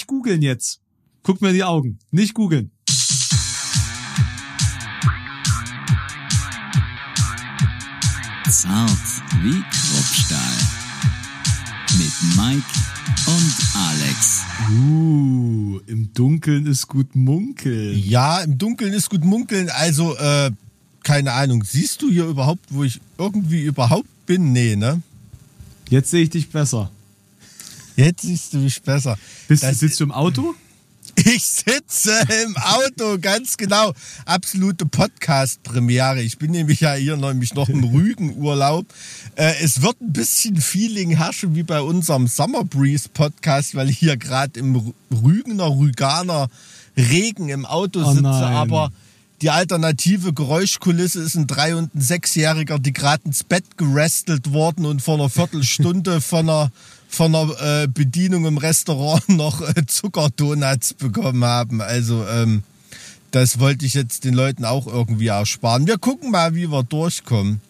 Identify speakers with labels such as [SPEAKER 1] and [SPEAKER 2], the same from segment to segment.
[SPEAKER 1] nicht googeln jetzt. Guck mir in die Augen. Nicht googeln.
[SPEAKER 2] Zart wie Kruppstahl. Mit Mike und Alex.
[SPEAKER 1] Uh, im Dunkeln ist gut munkeln.
[SPEAKER 3] Ja, im Dunkeln ist gut munkeln. Also, äh, keine Ahnung. Siehst du hier überhaupt, wo ich irgendwie überhaupt bin? Nee, ne?
[SPEAKER 1] Jetzt sehe ich dich besser.
[SPEAKER 3] Jetzt siehst du mich besser.
[SPEAKER 1] Bist,
[SPEAKER 3] Das-
[SPEAKER 1] sitzt du im Auto?
[SPEAKER 3] Ich sitze im Auto, ganz genau. Absolute Podcast-Premiere. Ich bin nämlich ja hier nämlich noch im Rügenurlaub. Äh, es wird ein bisschen Feeling herrschen wie bei unserem Summer Breeze Podcast, weil ich hier gerade im Rü- Rügener, Rüganer Regen im Auto
[SPEAKER 1] Oh
[SPEAKER 3] sitze.
[SPEAKER 1] nein.
[SPEAKER 3] aber die alternative Geräuschkulisse ist ein Drei- und ein Sechsjähriger, die gerade ins Bett gerestelt worden und vor einer Viertelstunde von einer von einer äh, Bedienung im Restaurant noch äh, Zuckerdonuts bekommen haben. Also ähm, das wollte ich jetzt den Leuten auch irgendwie ersparen. Wir gucken mal, wie wir durchkommen.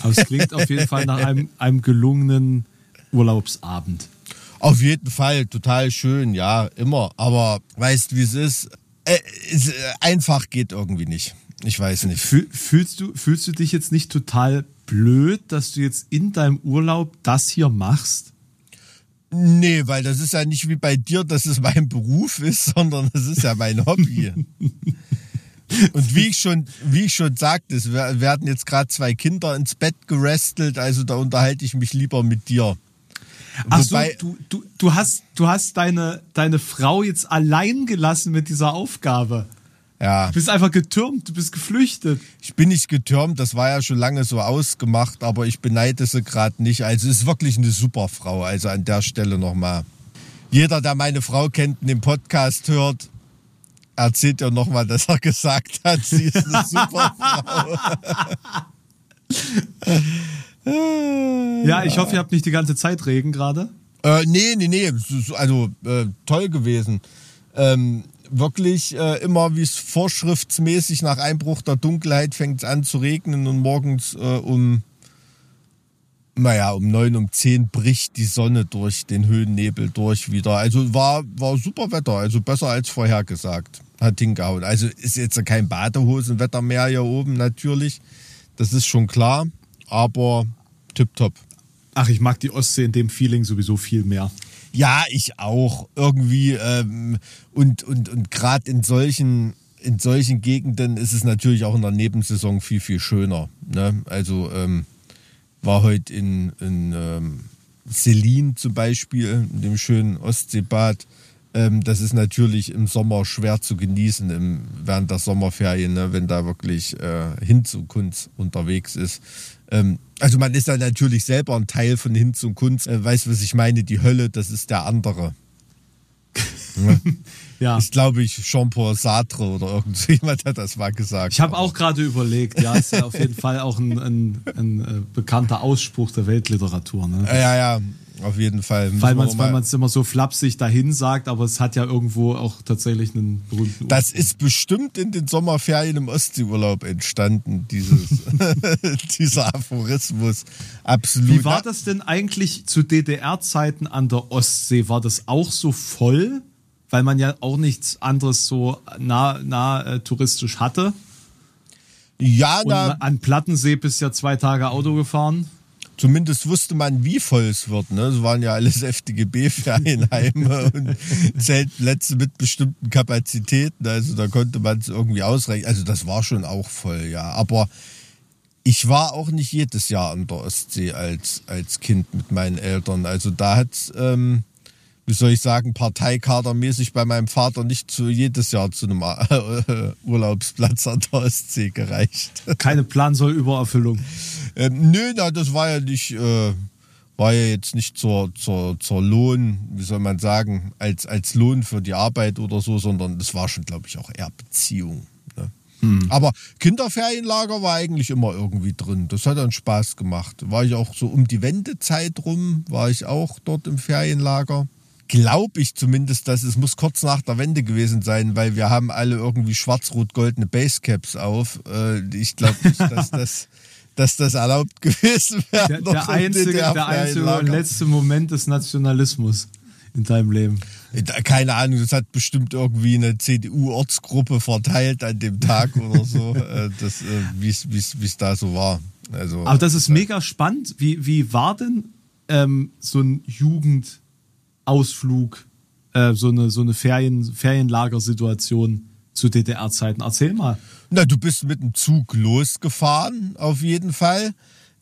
[SPEAKER 1] Aber es klingt auf jeden Fall nach einem, einem gelungenen Urlaubsabend.
[SPEAKER 3] Auf jeden Fall, total schön, ja, immer. Aber weißt, wie es ist? Äh, es, äh, einfach geht irgendwie nicht. Ich weiß nicht.
[SPEAKER 1] Fühl, fühlst, du, fühlst du dich jetzt nicht total blöd, dass du jetzt in deinem Urlaub das hier machst?
[SPEAKER 3] Nee, weil das ist ja nicht wie bei dir, dass es mein Beruf ist, sondern das ist ja mein Hobby. Und wie ich schon, wie ich schon sagte, es wer- werden jetzt gerade zwei Kinder ins Bett gerestelt, also da unterhalte ich mich lieber mit dir.
[SPEAKER 1] Ach so,
[SPEAKER 3] Wobei-
[SPEAKER 1] du, du, du hast, du hast deine, deine Frau jetzt allein gelassen mit dieser Aufgabe.
[SPEAKER 3] Ja,
[SPEAKER 1] Du bist einfach getürmt, du bist geflüchtet.
[SPEAKER 3] ich bin nicht getürmt, das war ja schon lange so ausgemacht, aber ich beneide sie gerade nicht. Also ist wirklich eine super Frau, also an der Stelle nochmal. Jeder, der meine Frau kennt und den Podcast hört, erzählt ja nochmal, dass er gesagt hat, sie ist eine super Frau.
[SPEAKER 1] Ja, ich hoffe, ihr habt nicht die ganze Zeit Regen gerade.
[SPEAKER 3] Äh, nee, nee, nee, so- so- also äh, toll gewesen. Ähm, wirklich äh, immer wie es vorschriftsmäßig nach Einbruch der Dunkelheit fängt es an zu regnen und morgens äh, um, naja, um neun, um zehn bricht die Sonne durch den Höhennebel durch wieder. Also war, war super Wetter, also besser als vorhergesagt. Hat hingehauen. Also ist jetzt kein Badehosenwetter mehr hier oben natürlich. Das ist schon klar, aber tipptopp.
[SPEAKER 1] Ach, ich mag die Ostsee in dem Feeling sowieso viel mehr.
[SPEAKER 3] Ja, ich auch. Irgendwie ähm, und und und gerade in solchen in solchen Gegenden ist es natürlich auch in der Nebensaison viel viel schöner. Ne? Also ähm, war heute in, in ähm, Selin zum Beispiel, in dem schönen Ostseebad. Ähm, das ist natürlich im Sommer schwer zu genießen im, während der Sommerferien, ne? wenn da wirklich äh, Hinz und Kunst unterwegs ist. Ähm, also man ist da natürlich selber ein Teil von Hinz und Kunst. Äh, weißt du, was ich meine? Die Hölle, das ist der andere.
[SPEAKER 1] Ja.
[SPEAKER 3] Ist, glaube ich, Jean-Paul Sartre oder irgendjemand hat das mal gesagt.
[SPEAKER 1] Ich habe auch gerade überlegt, ja, ist ja auf jeden Fall auch ein, ein, ein äh, bekannter Ausspruch der Weltliteratur. Ne?
[SPEAKER 3] Ja, ja, auf jeden Fall.
[SPEAKER 1] Weil man es immer so flapsig dahin sagt, aber es hat ja irgendwo auch tatsächlich einen berühmten
[SPEAKER 3] Das ist bestimmt in den Sommerferien im Ostseeurlaub entstanden, dieses, dieser Aphorismus. Absolut.
[SPEAKER 1] Wie war das denn eigentlich zu DDR-Zeiten an der Ostsee? War das auch so voll? Weil man ja auch nichts anderes so nah, nah äh, touristisch hatte.
[SPEAKER 3] Ja,
[SPEAKER 1] Und
[SPEAKER 3] da,
[SPEAKER 1] an Plattensee bist ja zwei Tage Auto gefahren.
[SPEAKER 3] Zumindest wusste man, wie voll es wird. Ne? Es waren ja alles FDGB-Ferienheime und Zeltplätze mit bestimmten Kapazitäten. Also da konnte man es irgendwie ausrechnen. Also das war schon auch voll, ja. Aber ich war auch nicht jedes Jahr an der Ostsee als, als Kind mit meinen Eltern. Also da hat ähm, wie soll ich sagen, parteikadermäßig bei meinem Vater nicht zu jedes Jahr zu einem äh, Urlaubsplatz an der Ostsee gereicht.
[SPEAKER 1] Keine Plansollübererfüllung.
[SPEAKER 3] Ähm, nö, na, das war ja nicht, äh, war ja jetzt nicht zur, zur, zur Lohn, wie soll man sagen, als, als Lohn für die Arbeit oder so, sondern das war schon, glaube ich, auch eher Beziehung. Ne? Aber Kinderferienlager war eigentlich immer irgendwie drin. Das hat dann Spaß gemacht. War ich auch so um die Wendezeit rum, war ich auch dort im Ferienlager. Glaube ich zumindest, dass es muss kurz nach der Wende gewesen sein, weil wir haben alle irgendwie schwarz-rot-goldene Basecaps auf. Äh, Ich glaube nicht, dass das, dass das erlaubt gewesen wäre.
[SPEAKER 1] Der, der einzige, der einzige und letzte Moment des Nationalismus in deinem Leben?
[SPEAKER 3] Keine Ahnung, das hat bestimmt irgendwie eine CDU-Ortsgruppe verteilt an dem Tag oder so, äh, äh, wie es da so war. Also,
[SPEAKER 1] Aber das ist mega spannend. Wie, wie war denn ähm, so ein Jugendausflug, äh, so eine, so eine Ferien, Ferienlagersituation zu DDR-Zeiten? Erzähl mal.
[SPEAKER 3] Na, du bist mit dem Zug losgefahren, auf jeden Fall.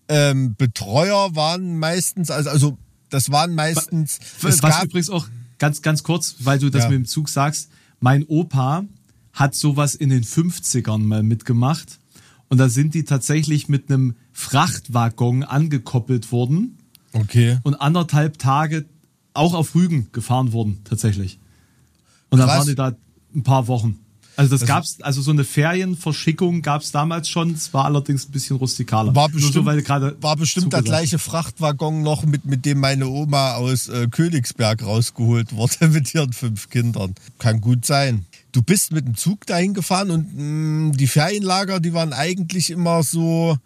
[SPEAKER 3] Ähm, Betreuer waren meistens, also, also das waren meistens.
[SPEAKER 1] Was, was übrigens auch ganz, ganz kurz, weil du das ja. mit dem Zug sagst, mein Opa hat sowas in den 50ern mal mitgemacht. Und da sind die tatsächlich mit einem Frachtwaggon angekoppelt worden.
[SPEAKER 3] Okay.
[SPEAKER 1] Und anderthalb Tage auch auf Rügen gefahren worden, tatsächlich. Und dann waren die da ein paar Wochen. Also das, das gab's, also so eine Ferienverschickung gab's damals schon. Es war allerdings ein bisschen rustikaler.
[SPEAKER 3] War bestimmt, so, war bestimmt der gleiche Frachtwaggon noch, mit, mit dem meine Oma aus äh, Königsberg rausgeholt wurde mit ihren fünf Kindern. Kann gut sein. Du bist mit dem Zug dahin gefahren und mh, mm, die Ferienlager, die waren eigentlich immer so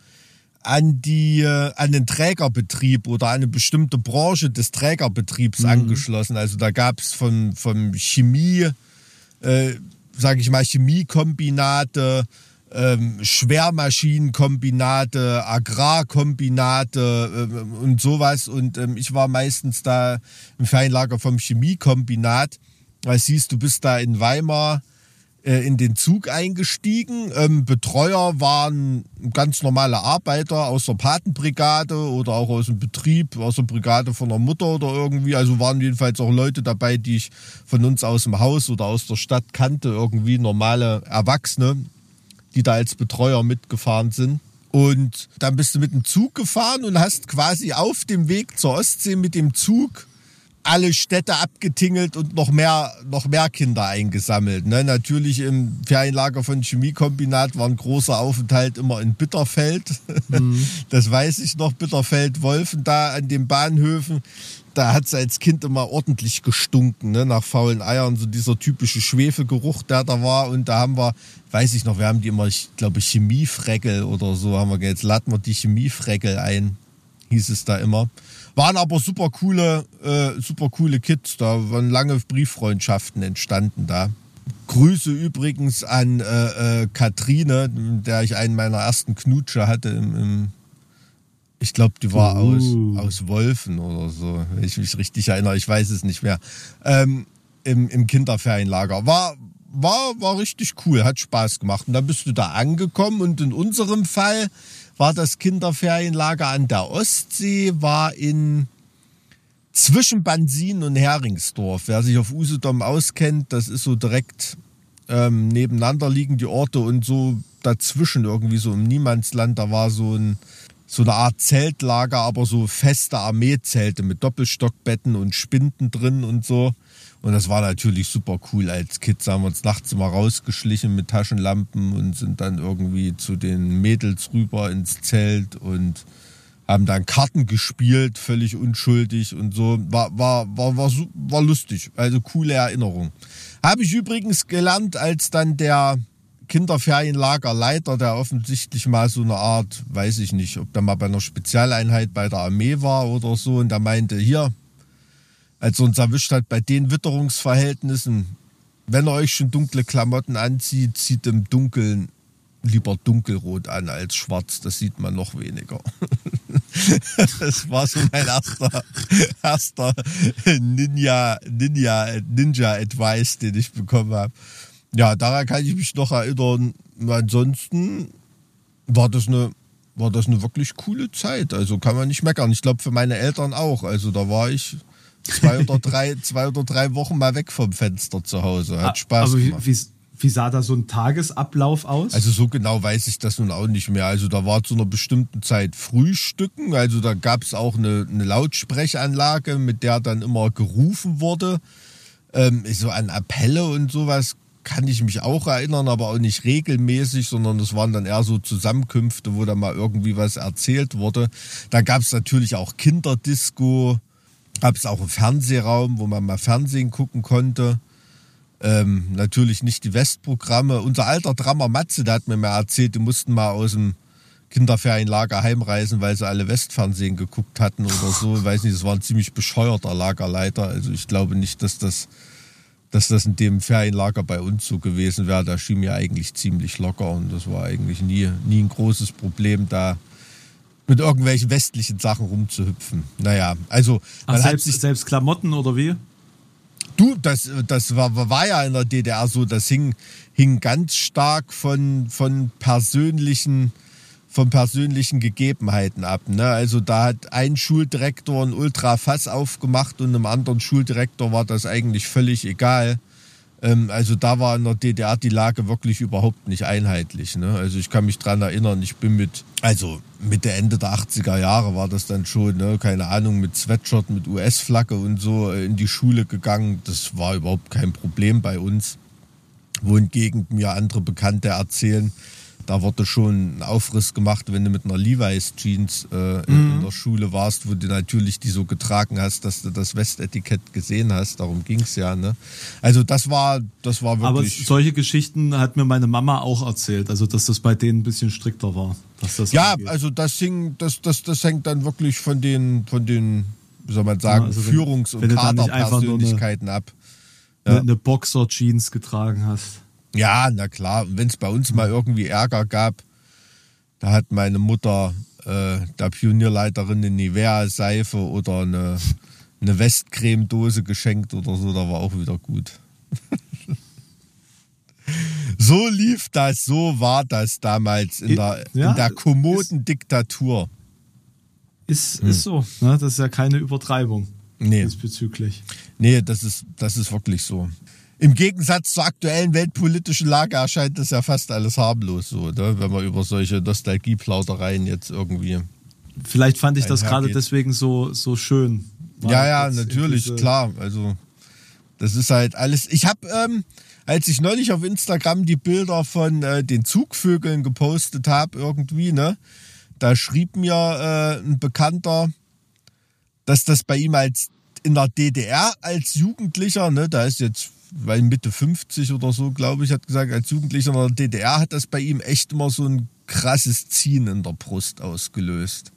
[SPEAKER 3] an die äh, an den Trägerbetrieb oder eine bestimmte Branche des Trägerbetriebs mhm. angeschlossen. Also da gab's von vom Chemie äh, sage ich mal, Chemiekombinate, ähm, Schwermaschinenkombinate, Agrarkombinate äh, und sowas. Und ähm, ich war meistens da im Ferienlager vom Chemiekombinat. Weil siehst, du bist da in Weimar in den Zug eingestiegen. Ähm, Betreuer waren ganz normale Arbeiter aus der Patenbrigade oder auch aus dem Betrieb, aus der Brigade von der Mutter oder irgendwie. Also waren jedenfalls auch Leute dabei, die ich von uns aus dem Haus oder aus der Stadt kannte, irgendwie normale Erwachsene, die da als Betreuer mitgefahren sind. Und dann bist du mit dem Zug gefahren und hast quasi auf dem Weg zur Ostsee mit dem Zug alle Städte abgetingelt und noch mehr, noch mehr Kinder eingesammelt. Ne? Natürlich im Ferienlager von Chemiekombinat war ein großer Aufenthalt immer in Bitterfeld. Mhm. Das weiß ich noch, Bitterfeld-Wolfen da an den Bahnhöfen. Da hat es als Kind immer ordentlich gestunken, ne? nach faulen Eiern, so dieser typische Schwefelgeruch, der da war. Und da haben wir, weiß ich noch, wir haben die immer, ich glaube, Chemiefreckel oder so haben wir jetzt laden wir die Chemiefreckel ein, hieß es da immer. Waren aber super coole, äh, super coole Kids. Da waren lange Brieffreundschaften entstanden da. Grüße übrigens an äh, äh, Katrine, der ich einen meiner ersten Knutsche hatte im, im ich glaube, die war uh. aus, aus Wolfen oder so, wenn ich mich richtig erinnere. Ich weiß es nicht mehr. Ähm, im, Im Kinderferienlager. War, war, war richtig cool, hat Spaß gemacht. Und dann bist du da angekommen und in unserem Fall war das Kinderferienlager an der Ostsee, war in zwischen Bansin und Heringsdorf. Wer sich auf Usedom auskennt, das ist so direkt ähm, nebeneinander liegen die Orte und so dazwischen irgendwie so im Niemandsland, da war so ein so eine Art Zeltlager, aber so feste Armeezelte mit Doppelstockbetten und Spinden drin und so. Und das war natürlich super cool. Als Kids haben wir uns nachts mal rausgeschlichen mit Taschenlampen und sind dann irgendwie zu den Mädels rüber ins Zelt und haben dann Karten gespielt, völlig unschuldig und so. War, war, war, war, war lustig. Also coole Erinnerung. Habe ich übrigens gelernt, als dann der Kinderferienlagerleiter, der offensichtlich mal so eine Art, weiß ich nicht, ob der mal bei einer Spezialeinheit bei der Armee war oder so, und der meinte, hier, als uns erwischt hat bei den Witterungsverhältnissen, wenn er euch schon dunkle Klamotten anzieht, zieht im Dunkeln lieber dunkelrot an als schwarz. Das sieht man noch weniger. das war so mein erster, erster Ninja, Ninja, Ninja Advice, den ich bekommen habe. Ja, daran kann ich mich noch erinnern. Ansonsten war das eine, war das eine wirklich coole Zeit. Also kann man nicht meckern. Ich glaube für meine Eltern auch. Also da war ich zwei oder drei, zwei oder drei Wochen mal weg vom Fenster zu Hause. Hat ah, Spaß also gemacht.
[SPEAKER 1] Wie, wie sah da so ein Tagesablauf aus?
[SPEAKER 3] Also so genau weiß ich das nun auch nicht mehr. Also da war zu einer bestimmten Zeit Frühstücken. Also da gab es auch eine, eine Lautsprechanlage, mit der dann immer gerufen wurde. Ähm, so an Appelle und sowas kann ich mich auch erinnern, aber auch nicht regelmäßig, sondern das waren dann eher so Zusammenkünfte, wo dann mal irgendwie was erzählt wurde. Da gab es natürlich auch Kinderdisco, gab es auch einen Fernsehraum, wo man mal Fernsehen gucken konnte. Ähm, natürlich nicht die Westprogramme. Unser alter Drummer Matze, der hat mir mal erzählt, die mussten mal aus dem Kinderferienlager heimreisen, weil sie alle Westfernsehen geguckt hatten oder so. Ich weiß nicht, das war ein ziemlich bescheuerter Lagerleiter. Also ich glaube nicht, dass das, dass das in dem Ferienlager bei uns so gewesen wäre. Da schien mir eigentlich ziemlich locker und das war eigentlich nie, nie ein großes Problem, da mit irgendwelchen westlichen Sachen rumzuhüpfen. Naja, also
[SPEAKER 1] Ach, selbst, selbst Klamotten oder wie?
[SPEAKER 3] Du, das, das war, war ja in der DDR so, das hing, hing ganz stark von, von persönlichen von persönlichen Gegebenheiten ab. Ne? Also da hat ein Schuldirektor ein Ultrafass aufgemacht und einem anderen Schuldirektor war das eigentlich völlig egal. Ähm, also da war in der DDR die Lage wirklich überhaupt nicht einheitlich. Ne? Also ich kann mich dran erinnern, ich bin mit, also Mitte, Ende der 80er Jahre war das dann schon, ne? keine Ahnung, mit Sweatshirt, mit US-Flagge und so in die Schule gegangen. Das war überhaupt kein Problem bei uns. Wohingegen mir andere Bekannte erzählen, da wurde schon ein Aufriss gemacht, wenn du mit einer Levi's Jeans äh, in, mhm. in, der Schule warst, wo du natürlich die so getragen hast, dass du das Westetikett gesehen hast. Darum ging es ja. Ne? Also das war, das war wirklich.
[SPEAKER 1] Aber solche Geschichten hat mir meine Mama auch erzählt, also dass das bei denen ein bisschen strikter war.
[SPEAKER 3] ja, angeht. also das, hing, das, das, das hängt dann wirklich von den, von den, wie soll man sagen, ja, also Führungs- und Kaderpersönlichkeiten ab.
[SPEAKER 1] Ja. Eine Boxer-Jeans getragen hast.
[SPEAKER 3] Ja, na klar. Wenn es bei uns mal irgendwie Ärger gab, da hat meine Mutter äh, der Pionierleiterin eine Nivea-Seife oder eine, eine Westcreme-Dose geschenkt oder so, da war auch wieder gut. so lief das, so war das damals in der, ja, in der Kommodendiktatur.
[SPEAKER 1] Ist, hm. ist so, ne? das ist ja keine Übertreibung nee. diesbezüglich.
[SPEAKER 3] Nee, das ist, das ist wirklich so. Im Gegensatz zur aktuellen weltpolitischen Lage erscheint das ja fast alles harmlos so, ne? wenn man über solche Nostalgieplaudereien jetzt irgendwie.
[SPEAKER 1] Vielleicht fand ich das gerade deswegen so, so schön.
[SPEAKER 3] Ja, ja, natürlich, klar. Also, das ist halt alles. Ich habe, ähm, als ich neulich auf Instagram die Bilder von äh, den Zugvögeln gepostet habe, irgendwie, ne, da schrieb mir äh, ein Bekannter, dass das bei ihm als in der DDR als Jugendlicher, ne, da ist jetzt weil Mitte 50 oder so, glaube ich, hat gesagt, als Jugendlicher in der DDR hat das bei ihm echt immer so ein krasses Ziehen in der Brust ausgelöst.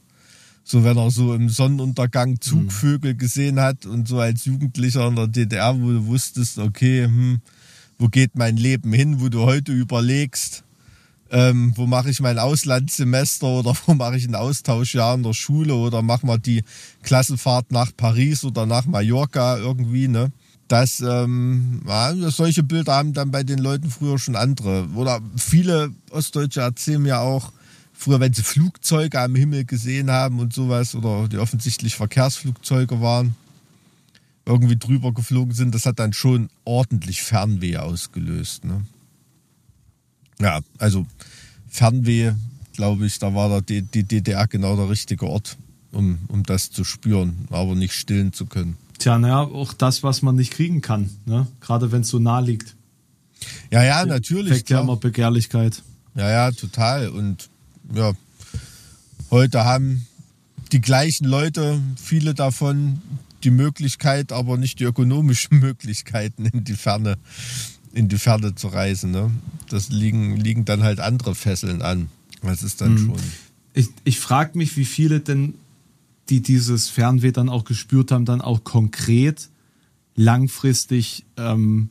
[SPEAKER 3] So wenn er so im Sonnenuntergang Zugvögel gesehen hat und so als Jugendlicher in der DDR, wo du wusstest, okay, hm, wo geht mein Leben hin, wo du heute überlegst, ähm, wo mache ich mein Auslandssemester oder wo mache ich ein Austauschjahr in der Schule oder mach mal die Klassenfahrt nach Paris oder nach Mallorca irgendwie, ne? Dass ähm, ja, solche Bilder haben dann bei den Leuten früher schon andere. Oder viele Ostdeutsche erzählen ja auch, früher, wenn sie Flugzeuge am Himmel gesehen haben und sowas, oder die offensichtlich Verkehrsflugzeuge waren, irgendwie drüber geflogen sind, das hat dann schon ordentlich Fernweh ausgelöst. Ne? Ja, also Fernweh, glaube ich, da war die, DDR genau der richtige Ort, um, um das zu spüren, aber nicht stillen zu können.
[SPEAKER 1] Tja, naja, auch das, was man nicht kriegen kann, ne? gerade wenn es so nah liegt.
[SPEAKER 3] Ja, ja, natürlich.
[SPEAKER 1] Weckt ja immer Begehrlichkeit.
[SPEAKER 3] Ja, ja, total. Und ja, heute haben die gleichen Leute, viele davon, die Möglichkeit, aber nicht die ökonomischen Möglichkeiten in die Ferne, in die Ferne zu reisen. Ne? Das liegen, liegen dann halt andere Fesseln an. Das ist dann mhm. schon.
[SPEAKER 1] Ich, ich frage mich, wie viele denn die dieses Fernweh dann auch gespürt haben, dann auch konkret langfristig ähm,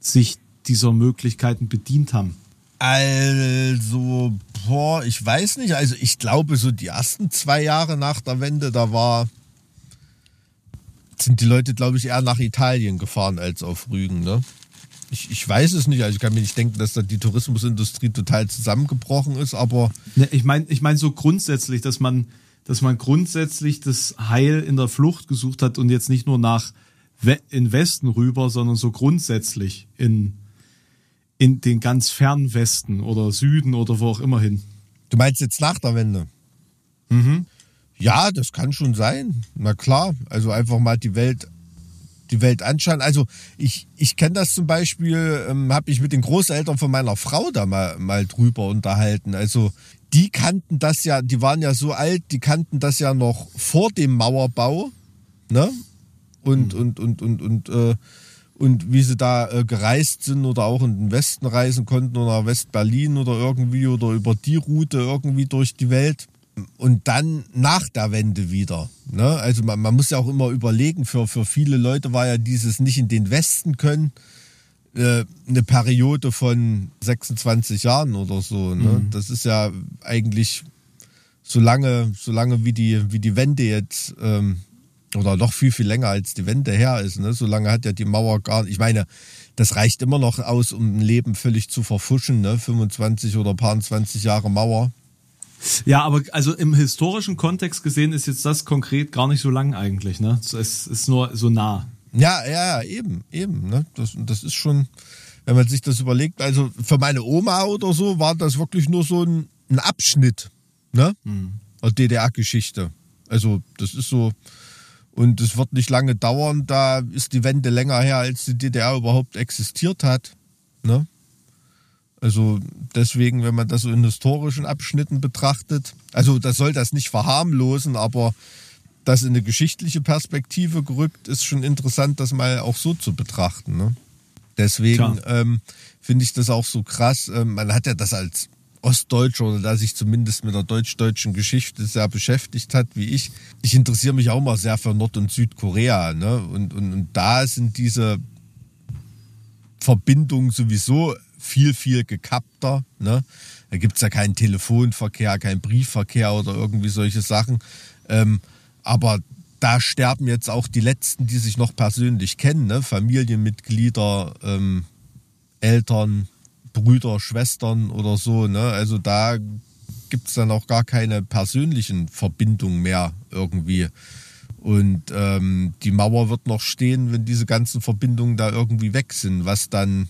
[SPEAKER 1] sich dieser Möglichkeiten bedient haben?
[SPEAKER 3] Also, boah, ich weiß nicht. Also ich glaube, so die ersten zwei Jahre nach der Wende, da war, sind die Leute, glaube ich, eher nach Italien gefahren als auf Rügen, ne? Ich, ich weiß es nicht. Also ich kann mir nicht denken, dass da die Tourismusindustrie total zusammengebrochen ist, aber.
[SPEAKER 1] Ne, ich meine, ich meine so grundsätzlich, dass man dass man grundsätzlich das Heil in der Flucht gesucht hat und jetzt nicht nur nach in Westen rüber, sondern so grundsätzlich in, in den ganz fernen Westen oder Süden oder wo auch immer hin.
[SPEAKER 3] Du meinst jetzt nach der Wende? Mhm. Ja, das kann schon sein. Na klar. Also einfach mal die Welt, die Welt anschauen. Also ich, ich kenne das zum Beispiel, ähm, habe ich mit den Großeltern von meiner Frau da mal, mal drüber unterhalten. Also die kannten das ja, die waren ja so alt, die kannten das ja noch vor dem Mauerbau, ne? Und, mhm. und, und, und, und, äh, und wie sie da äh, gereist sind oder auch in den Westen reisen konnten oder nach West-Berlin oder irgendwie oder über die Route irgendwie durch die Welt. Und dann nach der Wende wieder. Ne? Also man, man muss ja auch immer überlegen, für, für viele Leute war ja dieses nicht in den Westen können äh, eine Periode von 26 Jahren oder so. Ne? Mhm. Das ist ja eigentlich so lange, so lange wie die, wie die Wende jetzt ähm, oder noch viel, viel länger als die Wende her ist. Ne? So lange hat ja die Mauer gar nicht. Ich meine, das reicht immer noch aus, um ein Leben völlig zu verfuschen. Ne? 25 oder paar 20 Jahre Mauer.
[SPEAKER 1] Ja, aber also im historischen Kontext gesehen ist jetzt das konkret gar nicht so lang eigentlich. Ne? Es ist nur so nah.
[SPEAKER 3] Ja, ja, eben, eben. Ne? Das, das ist schon, wenn man sich das überlegt, also für meine Oma oder so war das wirklich nur so ein, ein Abschnitt ne? Hm. der DDR-Geschichte. Also das ist so, und es wird nicht lange dauern, da ist die Wende länger her, als die DDR überhaupt existiert hat. Ne? Also deswegen, wenn man das so in historischen Abschnitten betrachtet, also das soll das nicht verharmlosen, aber das in eine geschichtliche Perspektive gerückt, ist schon interessant, das mal auch so zu betrachten. Ne? Deswegen ähm, finde ich das auch so krass. Ähm, man hat ja das als Ostdeutscher oder der sich zumindest mit der deutsch-deutschen Geschichte sehr beschäftigt hat, wie ich. Ich interessiere mich auch mal sehr für Nord- und Südkorea. Ne? Und, und, und da sind diese Verbindungen sowieso viel, viel gekappter. Ne? Da gibt es ja keinen Telefonverkehr, keinen Briefverkehr oder irgendwie solche Sachen. Ähm, aber da sterben jetzt auch die Letzten, die sich noch persönlich kennen, ne? Familienmitglieder, ähm, Eltern, Brüder, Schwestern oder so. Ne? Also da gibt es dann auch gar keine persönlichen Verbindungen mehr irgendwie. Und ähm, die Mauer wird noch stehen, wenn diese ganzen Verbindungen da irgendwie weg sind, was dann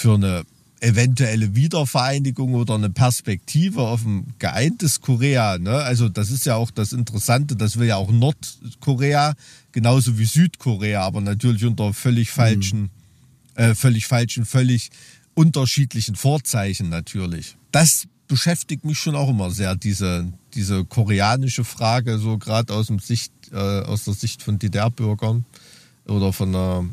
[SPEAKER 3] für eine eventuelle Wiedervereinigung oder eine Perspektive auf ein geeintes Korea. Ne? Also das ist ja auch das Interessante, das will ja auch Nordkorea genauso wie Südkorea, aber natürlich unter völlig falschen, mhm. äh, völlig falschen, völlig unterschiedlichen Vorzeichen natürlich. Das beschäftigt mich schon auch immer sehr, diese, diese koreanische Frage, so gerade aus, Sicht, äh, aus der Sicht von DDR-Bürgern oder von der,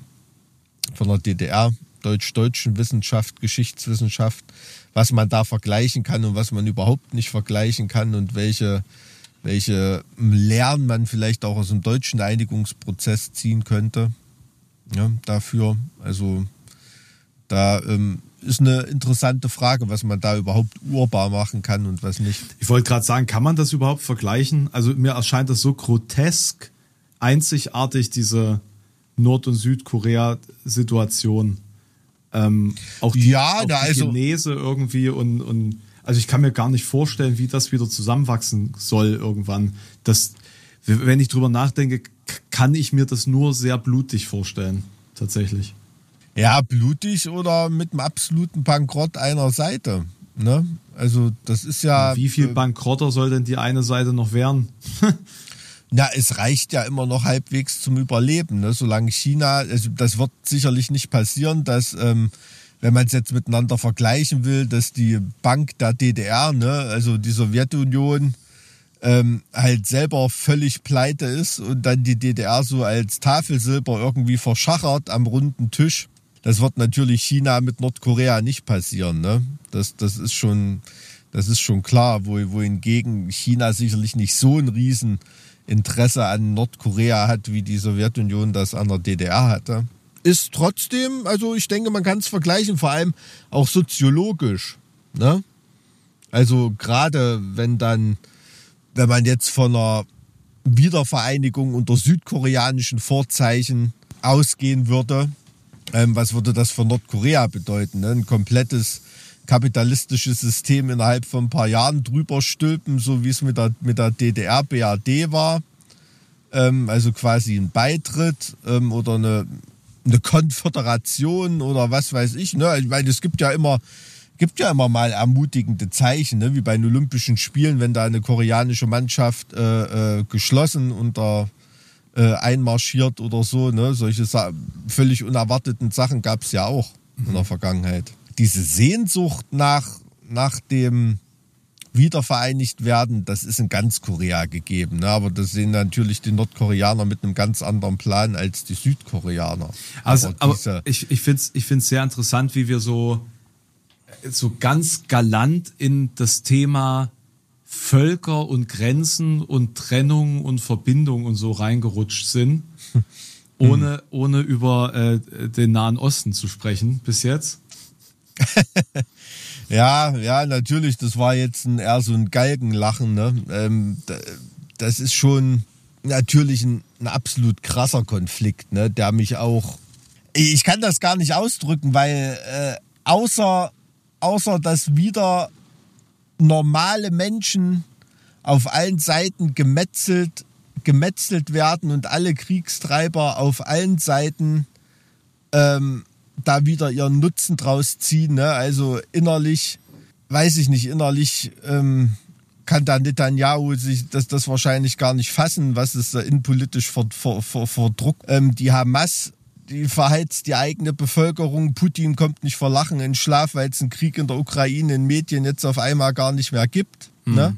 [SPEAKER 3] von der DDR, deutsch-deutschen Wissenschaft, Geschichtswissenschaft, was man da vergleichen kann und was man überhaupt nicht vergleichen kann und welche, welche Lernen man vielleicht auch aus dem deutschen Einigungsprozess ziehen könnte. Ja, dafür, also da ähm, ist eine interessante Frage, was man da überhaupt urbar machen kann und was nicht.
[SPEAKER 1] Ich wollte gerade sagen, kann man das überhaupt vergleichen? Also mir erscheint das so grotesk, einzigartig, diese Nord- und Südkorea-Situation. Ähm, auch die, ja, auch die also, Genese irgendwie und, und also ich kann mir gar nicht vorstellen, wie das wieder zusammenwachsen soll irgendwann. Das, wenn ich drüber nachdenke, kann ich mir das nur sehr blutig vorstellen, tatsächlich.
[SPEAKER 3] Ja, blutig oder mit einem absoluten Bankrott einer Seite. Ne? Also das ist ja.
[SPEAKER 1] Wie viel äh, Bankrotter soll denn die eine Seite noch werden?
[SPEAKER 3] Na, es reicht ja immer noch halbwegs zum Überleben. Ne? Solange China, also das wird sicherlich nicht passieren, dass, ähm, wenn man es jetzt miteinander vergleichen will, dass die Bank der DDR, ne, also die Sowjetunion, ähm, halt selber völlig pleite ist und dann die DDR so als Tafelsilber irgendwie verschachert am runden Tisch das wird natürlich China mit Nordkorea nicht passieren. Ne? Das, das, ist schon, das ist schon klar, wo, wohingegen China sicherlich nicht so ein Rieseninteresse an Nordkorea hat, wie die Sowjetunion das an der DDR hatte. Ist trotzdem, also ich denke, man kann es vergleichen, vor allem auch soziologisch. Ne? Also gerade wenn dann, wenn man jetzt von einer Wiedervereinigung unter südkoreanischen Vorzeichen ausgehen würde, ähm, was würde das für Nordkorea bedeuten? Ne? Ein komplettes kapitalistisches System innerhalb von ein paar Jahren drüber stülpen, so wie es mit der, mit der DDR, BRD war. Ähm, also quasi ein Beitritt ähm, oder eine, eine Konföderation oder was weiß ich. Ne? Ich meine, es gibt ja immer, gibt ja immer mal ermutigende Zeichen, ne? wie bei den Olympischen Spielen, wenn da eine koreanische Mannschaft äh, äh, geschlossen unter äh, einmarschiert oder so. Ne? Solche Sa völlig unerwarteten Sachen gab es ja auch mhm. in der mhm. Vergangenheit. Diese Sehnsucht nach, nach dem wiedervereinigt werden, das ist in ganz Korea gegeben. Ne? Aber das sehen natürlich die Nordkoreaner mit einem ganz anderen Plan als die Südkoreaner.
[SPEAKER 1] Also, aber, aber ich, ich finde es ich find's sehr interessant, wie wir so, so ganz galant in das Thema Völker und Grenzen und Trennung und Verbindung und so reingerutscht sind, ohne, ohne über äh, den Nahen Osten zu sprechen bis jetzt.
[SPEAKER 3] ja, ja, natürlich, das war jetzt ein, eher so ein Galgenlachen. Ne? Ähm, das ist schon natürlich ein, ein absolut krasser Konflikt, ne? der mich auch. Ich kann das gar nicht ausdrücken, weil äh, außer, außer dass wieder normale Menschen auf allen Seiten gemetzelt, gemetzelt werden und alle Kriegstreiber auf allen Seiten ähm, da wieder ihren Nutzen draus ziehen. Ne? Also innerlich, weiß ich nicht, innerlich ähm, kann da Netanyahu sich das, das wahrscheinlich gar nicht fassen, was es da innenpolitisch Druck. Ähm, die Hamas die verheizt die eigene Bevölkerung. Putin kommt nicht vor Lachen in Schlaf, weil es einen Krieg in der Ukraine in Medien jetzt auf einmal gar nicht mehr gibt. Mhm. Ne?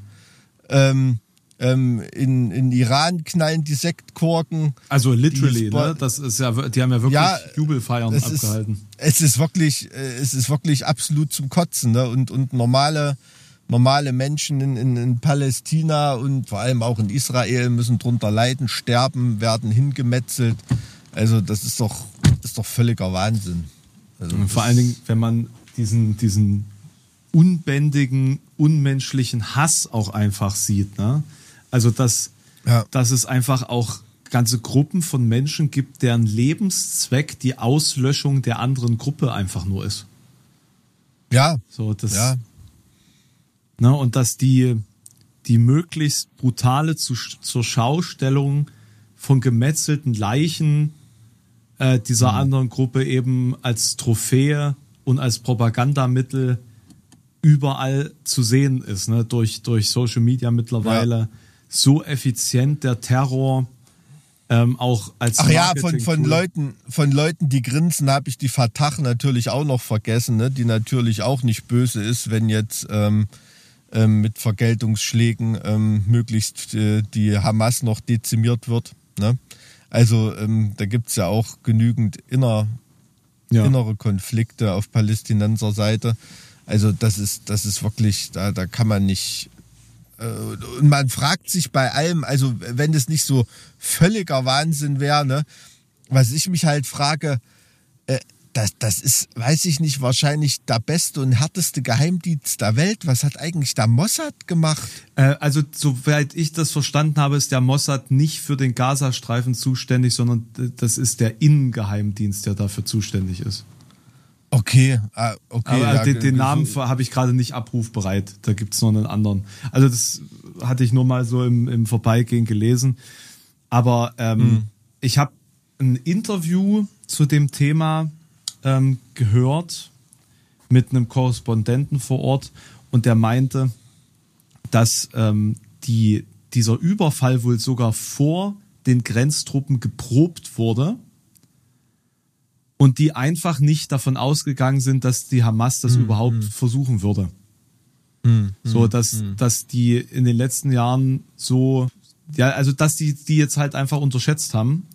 [SPEAKER 3] Ähm, ähm, in, in Iran knallen die Sektkorken.
[SPEAKER 1] Also literally, ne? Das ist ja, die haben ja wirklich ja, Jubelfeiern es abgehalten.
[SPEAKER 3] Ist, es ist wirklich, äh, es ist wirklich absolut zum Kotzen, ne? Und, und normale, normale Menschen in, in, in Palästina und vor allem auch in Israel müssen drunter leiden, sterben, werden hingemetzelt. Also das ist doch, ist doch völliger Wahnsinn. Also
[SPEAKER 1] vor allen Dingen, wenn man diesen, diesen unbändigen, unmenschlichen Hass auch einfach sieht. Ne? Also dass, ja. dass es einfach auch ganze Gruppen von Menschen gibt, deren Lebenszweck die Auslöschung der anderen Gruppe einfach nur ist.
[SPEAKER 3] Ja.
[SPEAKER 1] So, das, ja. Ne, und dass die, die möglichst brutale zu, zur Schaustellung von gemetzelten Leichen äh, dieser mhm. anderen Gruppe eben als Trophäe und als Propagandamittel überall zu sehen ist, ne? durch, durch Social Media mittlerweile. Ja. So effizient der Terror ähm, auch als
[SPEAKER 3] Ach ja, von, von Leuten, von Leuten, die grinsen, habe ich die Fatah natürlich auch noch vergessen, ne? die natürlich auch nicht böse ist, wenn jetzt ähm, ähm, mit Vergeltungsschlägen ähm, möglichst äh, die Hamas noch dezimiert wird. Ne? Also ähm, da gibt es ja auch genügend inner, ja. innere Konflikte auf Palästinenser Seite. Also das ist, das ist wirklich, da, da kann man nicht. Äh, und man fragt sich bei allem, also wenn es nicht so völliger Wahnsinn wäre, ne, was ich mich halt frage, äh, das, das ist, weiß ich nicht, wahrscheinlich der beste und härteste Geheimdienst der Welt. Was hat eigentlich der Mossad gemacht?
[SPEAKER 1] Äh, also, soweit ich das verstanden habe, ist der Mossad nicht für den Gazastreifen zuständig, sondern das ist der Innengeheimdienst, der dafür zuständig ist.
[SPEAKER 3] Okay, ah, okay.
[SPEAKER 1] Aber ja, den, den Namen so. habe ich gerade nicht abrufbereit. Da gibt es noch einen anderen. Also, das hatte ich nur mal so im, im Vorbeigehen gelesen. Aber ähm, hm. ich habe ein Interview zu dem Thema ähm, gehört mit einem Korrespondenten vor Ort und der meinte, dass ähm, die, dieser Überfall wohl sogar vor den Grenztruppen geprobt wurde und die einfach nicht davon ausgegangen sind, dass die Hamas das mhm. überhaupt mhm. versuchen würde. Mhm. So, dass, mhm. dass die in den letzten Jahren so, ja, also dass die die jetzt halt einfach unterschätzt haben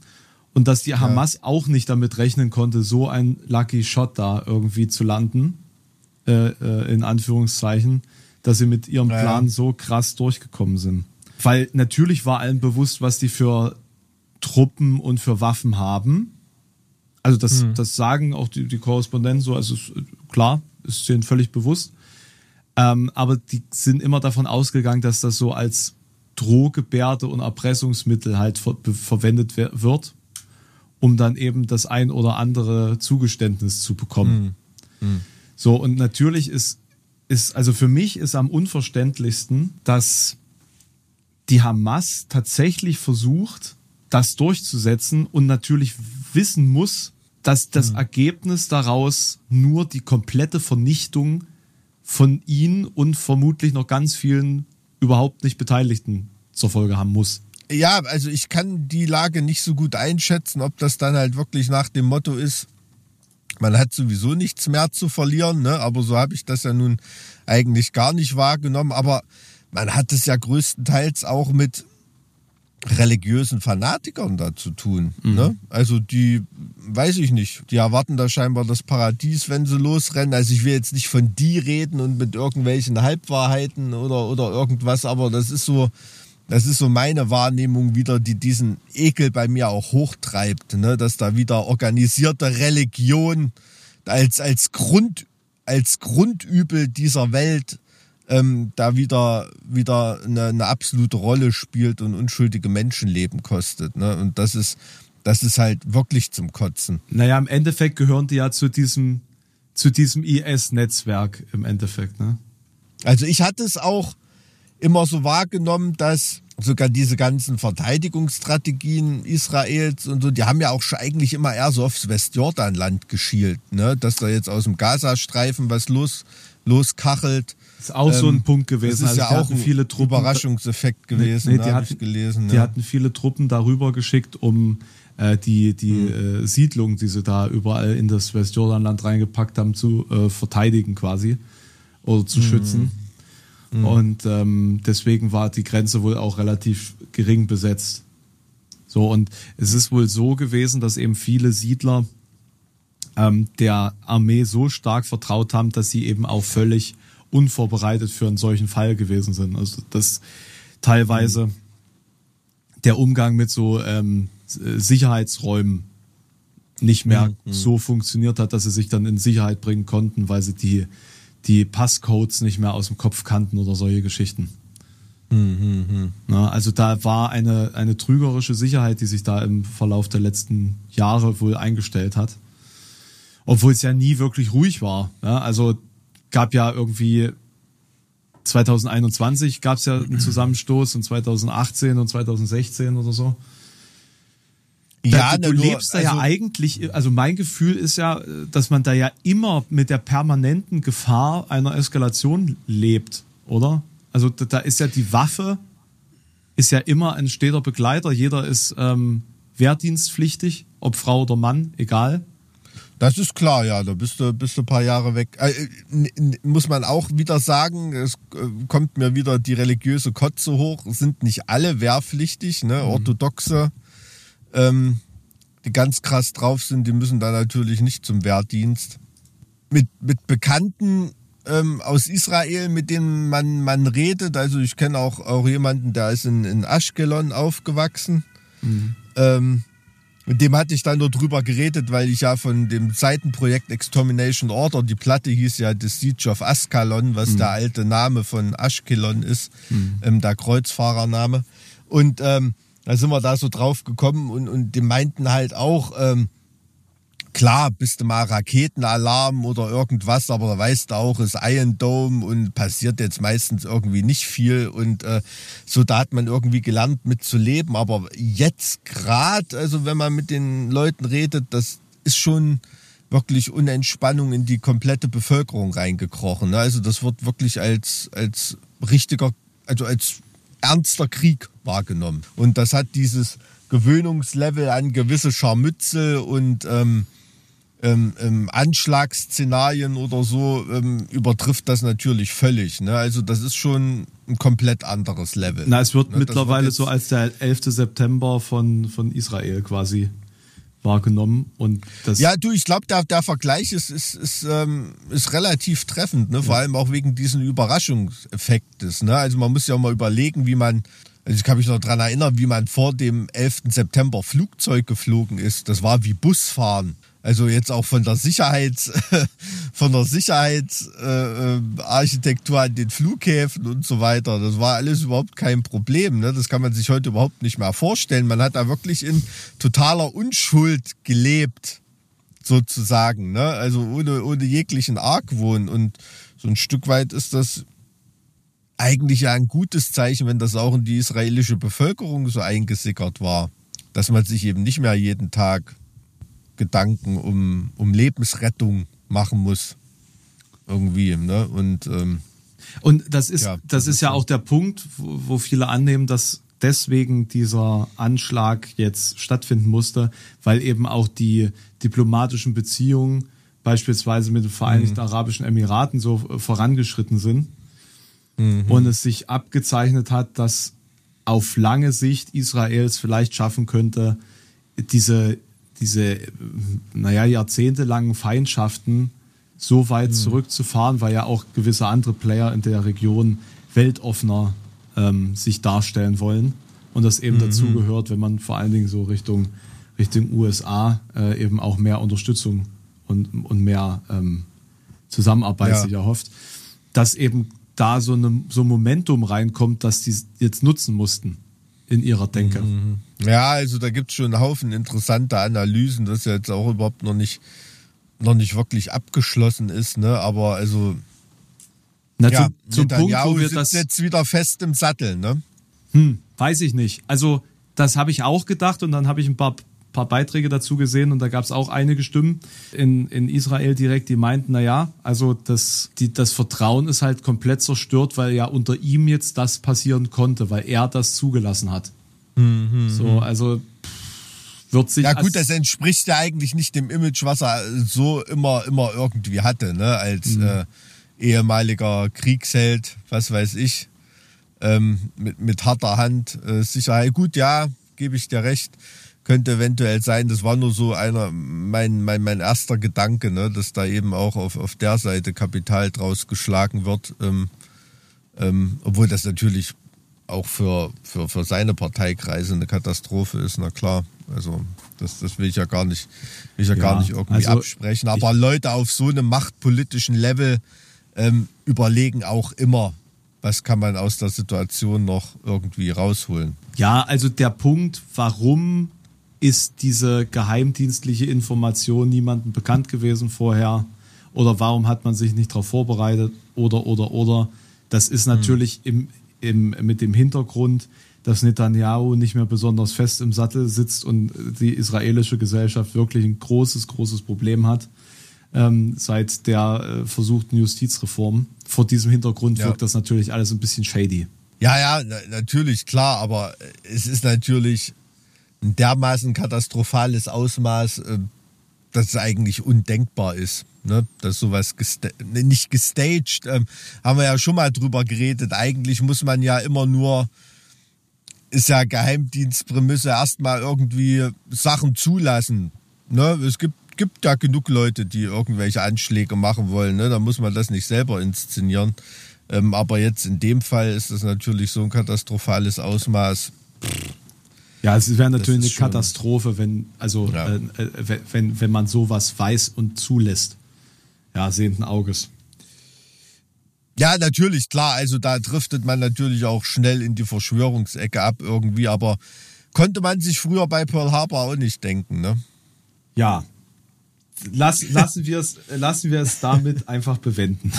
[SPEAKER 1] und dass die Hamas ja. auch nicht damit rechnen konnte, so ein Lucky Shot da irgendwie zu landen, äh, äh, in Anführungszeichen, dass sie mit ihrem Plan ja. so krass durchgekommen sind. Weil natürlich war allen bewusst, was die für Truppen und für Waffen haben. Also das, mhm. das sagen auch die, die Korrespondenten so, also ist, klar, ist denen völlig bewusst. Ähm, aber die sind immer davon ausgegangen, dass das so als Drohgebärde und Erpressungsmittel halt ver verwendet wird um dann eben das ein oder andere Zugeständnis zu bekommen. Mhm. Mhm. So, und natürlich ist, ist, also für mich ist am unverständlichsten, dass die Hamas tatsächlich versucht, das durchzusetzen und natürlich wissen muss, dass das mhm. Ergebnis daraus nur die komplette Vernichtung von ihnen und vermutlich noch ganz vielen überhaupt nicht Beteiligten zur Folge haben muss
[SPEAKER 3] ja, also ich kann die Lage nicht so gut einschätzen, ob das dann halt wirklich nach dem Motto ist, man hat sowieso nichts mehr zu verlieren, ne? aber so habe ich das ja nun eigentlich gar nicht wahrgenommen. Aber man hat es ja größtenteils auch mit religiösen Fanatikern da zu tun. Mhm. Ne? Also die, weiß ich nicht, die erwarten da scheinbar das Paradies, wenn sie losrennen. Also ich will jetzt nicht von die reden und mit irgendwelchen Halbwahrheiten oder, oder irgendwas, aber das ist so, das ist so meine Wahrnehmung wieder, die diesen Ekel bei mir auch hochtreibt, ne? dass da wieder organisierte Religion als, als Grund, als Grundübel dieser Welt ähm, da wieder, wieder eine, eine absolute Rolle spielt und unschuldige Menschenleben kostet. Ne? Und das ist, das ist halt wirklich zum Kotzen.
[SPEAKER 1] Naja, im Endeffekt gehören die ja zu diesem, zu diesem IS-Netzwerk im Endeffekt. Ne?
[SPEAKER 3] Also ich hatte es auch immer so wahrgenommen, dass sogar diese ganzen Verteidigungsstrategien Israels und so, die haben ja auch schon eigentlich immer eher so aufs Westjordanland geschielt, ne? dass da jetzt aus dem Gazastreifen was los, loskachelt.
[SPEAKER 1] Ist auch ähm, so ein ähm, Punkt gewesen.
[SPEAKER 3] Das ist also ja auch ein viele Truppen,
[SPEAKER 1] Überraschungseffekt gewesen, nee, nee, die ne, hatten, gelesen. Die ja. hatten viele Truppen darüber geschickt, um äh, die, die mhm. äh, Siedlung, die sie da überall in das Westjordanland reingepackt haben, zu äh, verteidigen quasi oder zu mhm. schützen. Mhm. Und ähm, deswegen war die Grenze wohl auch relativ gering besetzt. So, und es ist wohl so gewesen, dass eben viele Siedler ähm, der Armee so stark vertraut haben, dass sie eben auch völlig unvorbereitet für einen solchen Fall gewesen sind. Also dass teilweise mhm. der Umgang mit so ähm, Sicherheitsräumen nicht mehr mhm. so funktioniert hat, dass sie sich dann in Sicherheit bringen konnten, weil sie die, die Passcodes nicht mehr aus dem Kopf kannten oder solche Geschichten. Mhm. Na, also da war eine, eine trügerische Sicherheit, die sich da im Verlauf der letzten Jahre wohl eingestellt hat. Obwohl es ja nie wirklich ruhig war. Ja, also gab ja irgendwie 2021 gab es ja einen Zusammenstoß und 2018 und 2016 oder so. Ja, du, du lebst da also, ja eigentlich, also mein Gefühl ist ja, dass man da ja immer mit der permanenten Gefahr einer Eskalation lebt, oder? Also da ist ja die Waffe, ist ja immer ein steter Begleiter. Jeder ist ähm, wehrdienstpflichtig, ob Frau oder Mann, egal.
[SPEAKER 3] Das ist klar, ja. Da bist du, bist du ein paar Jahre weg. Äh, muss man auch wieder sagen, es äh, kommt mir wieder die religiöse Kotze hoch. Es sind nicht alle wehrpflichtig, ne? Mhm. Orthodoxe, ähm, die ganz krass drauf sind, die müssen da natürlich nicht zum Wehrdienst. Mit, mit Bekannten ähm, aus Israel, mit denen man, man redet, also ich kenne auch, auch jemanden, der ist in, in Ashkelon aufgewachsen. Mhm. Ähm, mit dem hatte ich dann nur drüber geredet, weil ich ja von dem Seitenprojekt Extermination Order, die Platte hieß ja The Siege of Ascalon, was mhm. der alte Name von Ashkelon ist, mhm. ähm, der Kreuzfahrername. Und ähm, da sind wir da so drauf gekommen und, und die meinten halt auch, ähm, Klar, bist du mal Raketenalarm oder irgendwas, aber da weißt du auch, ist Iron Dome und passiert jetzt meistens irgendwie nicht viel. Und äh, so da hat man irgendwie gelernt, mitzuleben. Aber jetzt gerade, also wenn man mit den Leuten redet, das ist schon wirklich Unentspannung in die komplette Bevölkerung reingekrochen. Ne? Also das wird wirklich als, als richtiger, also als ernster Krieg wahrgenommen. Und das hat dieses Gewöhnungslevel an gewisse Scharmützel und ähm, ähm, ähm, Anschlagsszenarien oder so ähm, übertrifft das natürlich völlig. Ne? Also das ist schon ein komplett anderes Level.
[SPEAKER 1] Na, es wird ne? mittlerweile wird so als der 11. September von, von Israel quasi wahrgenommen und das
[SPEAKER 3] ja du ich glaube der, der Vergleich ist ist, ist, ähm, ist relativ treffend ne vor ja. allem auch wegen diesen Überraschungseffektes ne also man muss ja auch mal überlegen wie man also ich kann mich noch daran erinnern, wie man vor dem 11. September Flugzeug geflogen ist. Das war wie Busfahren. Also jetzt auch von der Sicherheits, von der Sicherheitsarchitektur an den Flughäfen und so weiter. Das war alles überhaupt kein Problem. Ne? Das kann man sich heute überhaupt nicht mehr vorstellen. Man hat da wirklich in totaler Unschuld gelebt, sozusagen. Ne? Also ohne, ohne jeglichen Argwohn. Und so ein Stück weit ist das eigentlich ja ein gutes Zeichen, wenn das auch in die israelische Bevölkerung so eingesickert war. Dass man sich eben nicht mehr jeden Tag Gedanken um, um Lebensrettung machen muss. Irgendwie, ne? Und, ähm,
[SPEAKER 1] und das ist, ja, das, das ist, ja auch der Punkt, wo, wo viele annehmen, dass deswegen dieser Anschlag jetzt stattfinden musste, weil eben auch die diplomatischen Beziehungen beispielsweise mit den Vereinigten mhm. Arabischen Emiraten so vorangeschritten sind mhm. und es sich abgezeichnet hat, dass auf lange Sicht Israels vielleicht schaffen könnte, diese, diese, naja, jahrzehntelangen Feindschaften so weit mhm. zurückzufahren, weil ja auch gewisse andere Player in der Region weltoffener ähm, sich darstellen wollen. Und das eben mhm. dazu gehört, wenn man vor allen Dingen so Richtung, Richtung USA äh, eben auch mehr Unterstützung und, und mehr ähm, Zusammenarbeit ja. sich erhofft, dass eben da so, eine, so ein Momentum reinkommt, dass die jetzt nutzen mussten in ihrer Denke. Mhm.
[SPEAKER 3] Ja, also da gibt es schon einen Haufen interessanter Analysen, das ja jetzt auch überhaupt noch nicht, noch nicht wirklich abgeschlossen ist, ne? Aber also
[SPEAKER 1] Na, ja, zum, zum Punkt, wo wir das
[SPEAKER 3] jetzt wieder fest im Sattel, ne?
[SPEAKER 1] Hm, weiß ich nicht. Also das habe ich auch gedacht und dann habe ich ein paar paar Beiträge dazu gesehen und da gab es auch einige Stimmen in, in Israel direkt, die meinten, na ja, also das, die, das Vertrauen ist halt komplett zerstört, weil ja unter ihm jetzt das passieren konnte, weil er das zugelassen hat. Mhm. So, also wird sich.
[SPEAKER 3] Ja gut, das entspricht ja eigentlich nicht dem Image, was er so immer, immer irgendwie hatte, ne? Als mhm. äh, ehemaliger Kriegsheld, was weiß ich, ähm, mit, mit harter Hand, äh, Sicherheit. Gut, ja, gebe ich dir recht könnte eventuell sein. Das war nur so einer, mein, mein, mein erster Gedanke, ne, dass da eben auch auf, auf der Seite Kapital draus geschlagen wird. Ähm, ähm, obwohl das natürlich auch für, für, für seine Parteikreise eine Katastrophe ist, na klar. Also das, das will ich ja gar nicht, will ich ja, ja gar nicht irgendwie also absprechen. Aber Leute auf so einem machtpolitischen Level ähm, überlegen auch immer, was kann man aus der Situation noch irgendwie rausholen.
[SPEAKER 1] Ja, also der Punkt, warum ist diese geheimdienstliche Information niemandem bekannt gewesen vorher? Oder warum hat man sich nicht darauf vorbereitet? Oder, oder, oder. Das ist natürlich mhm. im, im, mit dem Hintergrund, dass Netanyahu nicht mehr besonders fest im Sattel sitzt und die israelische Gesellschaft wirklich ein großes, großes Problem hat ähm, seit der äh, versuchten Justizreform. Vor diesem Hintergrund ja. wirkt das natürlich alles ein bisschen shady.
[SPEAKER 3] Ja, ja, natürlich, klar, aber es ist natürlich ein dermaßen katastrophales Ausmaß, äh, dass es eigentlich undenkbar ist. Ne? Dass sowas gesta nicht gestaged, ähm, haben wir ja schon mal drüber geredet. Eigentlich muss man ja immer nur, ist ja Geheimdienstprämisse, erstmal irgendwie Sachen zulassen. Ne? Es gibt, gibt ja genug Leute, die irgendwelche Anschläge machen wollen. Ne? Da muss man das nicht selber inszenieren. Ähm, aber jetzt in dem Fall ist das natürlich so ein katastrophales Ausmaß. Pff
[SPEAKER 1] ja, es wäre natürlich eine Katastrophe, wenn, also, ja. äh, äh wenn, wenn man sowas weiß und zulässt. Ja, sehenden Auges.
[SPEAKER 3] Ja, natürlich, klar. Also da driftet man natürlich auch schnell in die Verschwörungsecke ab irgendwie, aber konnte man sich früher bei Pearl Harbor auch nicht denken, ne?
[SPEAKER 1] Ja. Lass, lassen wir es, lassen wir es damit einfach bewenden.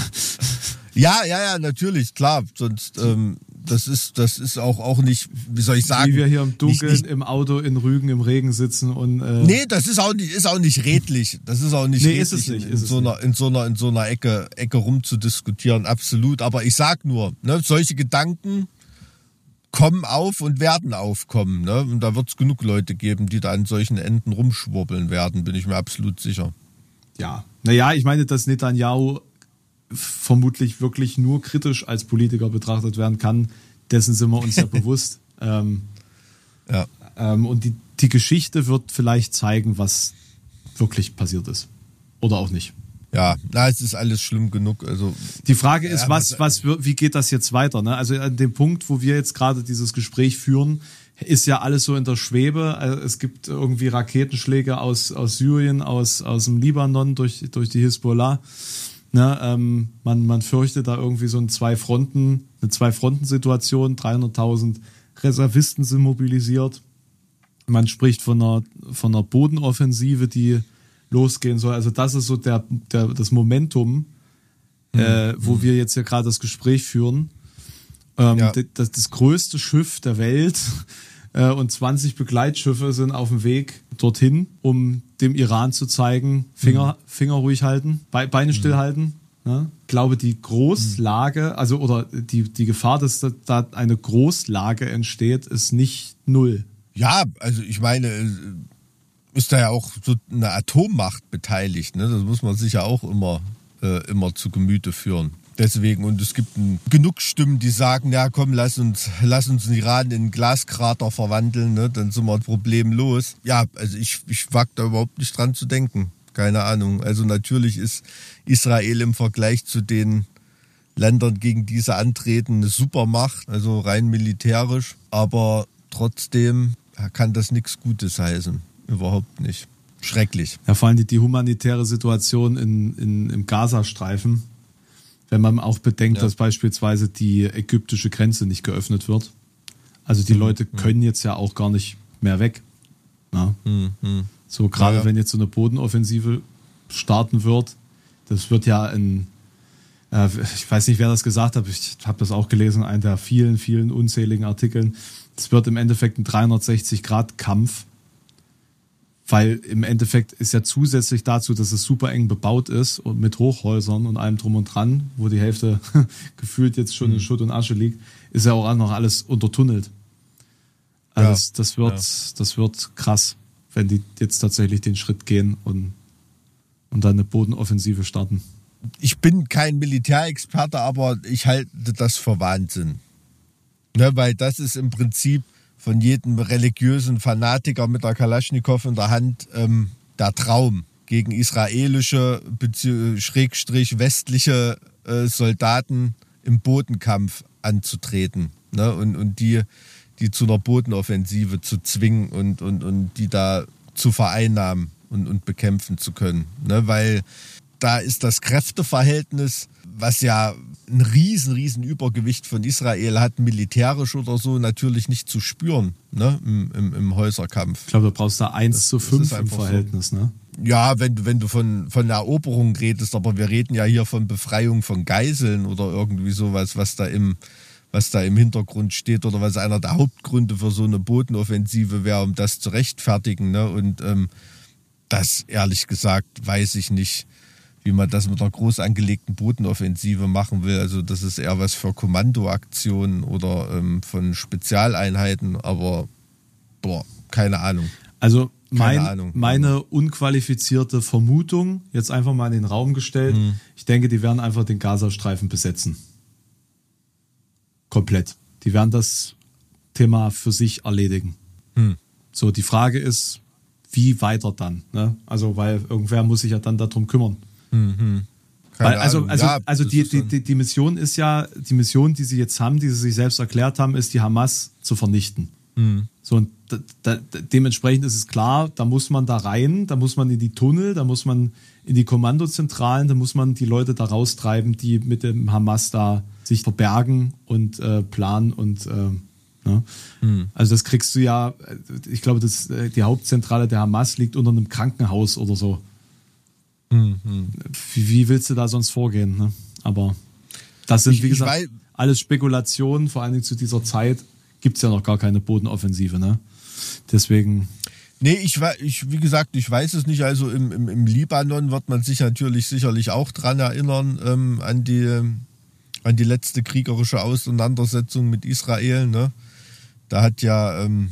[SPEAKER 3] Ja, ja, ja, natürlich, klar. Sonst ähm, das ist, das ist auch, auch nicht, wie soll ich sagen?
[SPEAKER 1] Wie wir hier im Dunkeln nicht, nicht, im Auto in Rügen im Regen sitzen und. Äh
[SPEAKER 3] nee, das ist auch nicht, ist auch nicht redlich. Das ist auch nicht nee, redlich, ist es nicht, in, in so einer, in so einer, in so einer Ecke, Ecke rumzudiskutieren, absolut. Aber ich sag nur, ne, solche Gedanken kommen auf und werden aufkommen. Ne? Und da wird es genug Leute geben, die da an solchen Enden rumschwurbeln werden, bin ich mir absolut sicher.
[SPEAKER 1] Ja, naja, ich meine, dass Netanyahu vermutlich wirklich nur kritisch als Politiker betrachtet werden kann. Dessen sind wir uns ja bewusst. Ähm, ja. Ähm, und die, die Geschichte wird vielleicht zeigen, was wirklich passiert ist. Oder auch nicht.
[SPEAKER 3] Ja, na, es ist alles schlimm genug. Also
[SPEAKER 1] die Frage ist, ja, was, was, wie geht das jetzt weiter? Ne? Also an dem Punkt, wo wir jetzt gerade dieses Gespräch führen, ist ja alles so in der Schwebe. Also es gibt irgendwie Raketenschläge aus, aus Syrien, aus, aus dem Libanon durch, durch die Hisbollah. Ne, ähm, man, man fürchtet da irgendwie so ein zwei Fronten, eine Zwei-Fronten-Situation. 300.000 Reservisten sind mobilisiert. Man spricht von einer, von einer Bodenoffensive, die losgehen soll. Also das ist so der, der, das Momentum, mhm. äh, wo mhm. wir jetzt hier gerade das Gespräch führen. Ähm, ja. das, das größte Schiff der Welt äh, und 20 Begleitschiffe sind auf dem Weg dorthin, um dem Iran zu zeigen, Finger, mhm. Finger ruhig halten, Be Beine mhm. stillhalten. Ne? Ich glaube, die Großlage, also oder die, die Gefahr, dass da eine Großlage entsteht, ist nicht null.
[SPEAKER 3] Ja, also ich meine, ist da ja auch so eine Atommacht beteiligt. Ne? Das muss man sich ja auch immer, äh, immer zu Gemüte führen. Deswegen, und es gibt ein, genug Stimmen, die sagen, ja komm, lass uns, lass uns den Iran in einen Glaskrater verwandeln, ne? dann sind wir problemlos. Ja, also ich, ich wag da überhaupt nicht dran zu denken. Keine Ahnung. Also natürlich ist Israel im Vergleich zu den Ländern, gegen diese antreten, eine Supermacht, also rein militärisch. Aber trotzdem kann das nichts Gutes heißen. Überhaupt nicht. Schrecklich.
[SPEAKER 1] Ja, vor allem die, die humanitäre Situation in, in, im Gazastreifen wenn man auch bedenkt, ja. dass beispielsweise die ägyptische Grenze nicht geöffnet wird. Also die mhm. Leute mhm. können jetzt ja auch gar nicht mehr weg. Mhm. So gerade ja, wenn jetzt so eine Bodenoffensive starten wird, das wird ja ein, äh, ich weiß nicht, wer das gesagt hat, ich habe das auch gelesen, einer der vielen, vielen unzähligen Artikeln. Es wird im Endeffekt ein 360-Grad-Kampf weil im Endeffekt ist ja zusätzlich dazu, dass es super eng bebaut ist und mit Hochhäusern und allem drum und dran, wo die Hälfte gefühlt jetzt schon in mhm. Schutt und Asche liegt, ist ja auch noch alles untertunnelt. Also ja, das, das, wird, ja. das wird krass, wenn die jetzt tatsächlich den Schritt gehen und, und dann eine Bodenoffensive starten.
[SPEAKER 3] Ich bin kein Militärexperte, aber ich halte das für Wahnsinn. Ne, weil das ist im Prinzip von jedem religiösen Fanatiker mit der Kalaschnikow in der Hand ähm, der Traum gegen israelische, schrägstrich westliche äh, Soldaten im Bodenkampf anzutreten ne? und, und die, die zu einer Bodenoffensive zu zwingen und, und, und die da zu vereinnahmen und, und bekämpfen zu können. Ne? Weil da ist das Kräfteverhältnis, was ja ein riesen, riesen Übergewicht von Israel hat, militärisch oder so, natürlich nicht zu spüren ne? Im, im, im Häuserkampf.
[SPEAKER 1] Ich glaube, du brauchst da 1 das, zu 5 im Verhältnis. So. Ne?
[SPEAKER 3] Ja, wenn, du, wenn du von, von Eroberung redest, aber wir reden ja hier von Befreiung von Geiseln oder irgendwie sowas, was da im, was da im Hintergrund steht oder was einer der Hauptgründe für so eine Bodenoffensive wäre, um das zu rechtfertigen. Ne? Und ähm, das, ehrlich gesagt, weiß ich nicht wie man das mit einer groß angelegten Bodenoffensive machen will. Also das ist eher was für Kommandoaktionen oder ähm, von Spezialeinheiten, aber boah, keine Ahnung.
[SPEAKER 1] Also mein, Ahnung. meine unqualifizierte Vermutung, jetzt einfach mal in den Raum gestellt, hm. ich denke, die werden einfach den Gazastreifen besetzen. Komplett. Die werden das Thema für sich erledigen. Hm. So, die Frage ist, wie weiter dann? Ne? Also, weil irgendwer muss sich ja dann darum kümmern. Mhm. Weil, also, also, ja, also die, die, die, die Mission ist ja, die Mission, die sie jetzt haben, die sie sich selbst erklärt haben, ist die Hamas zu vernichten. Mhm. So, und da, da, dementsprechend ist es klar, da muss man da rein, da muss man in die Tunnel, da muss man in die Kommandozentralen, da muss man die Leute da raustreiben, die mit dem Hamas da sich verbergen und äh, planen und äh, ne? mhm. also das kriegst du ja, ich glaube, das, äh, die Hauptzentrale der Hamas liegt unter einem Krankenhaus oder so. Mhm. Wie, wie, willst du da sonst vorgehen? Ne? Aber das sind, wie gesagt, alles Spekulationen, vor allen Dingen zu dieser Zeit gibt es ja noch gar keine Bodenoffensive. Ne? Deswegen.
[SPEAKER 3] Nee, ich, ich, wie gesagt, ich weiß es nicht. Also im, im, im Libanon wird man sich natürlich sicherlich auch dran erinnern, ähm, an, die, an die letzte kriegerische Auseinandersetzung mit Israel. Ne? Da hat ja ähm,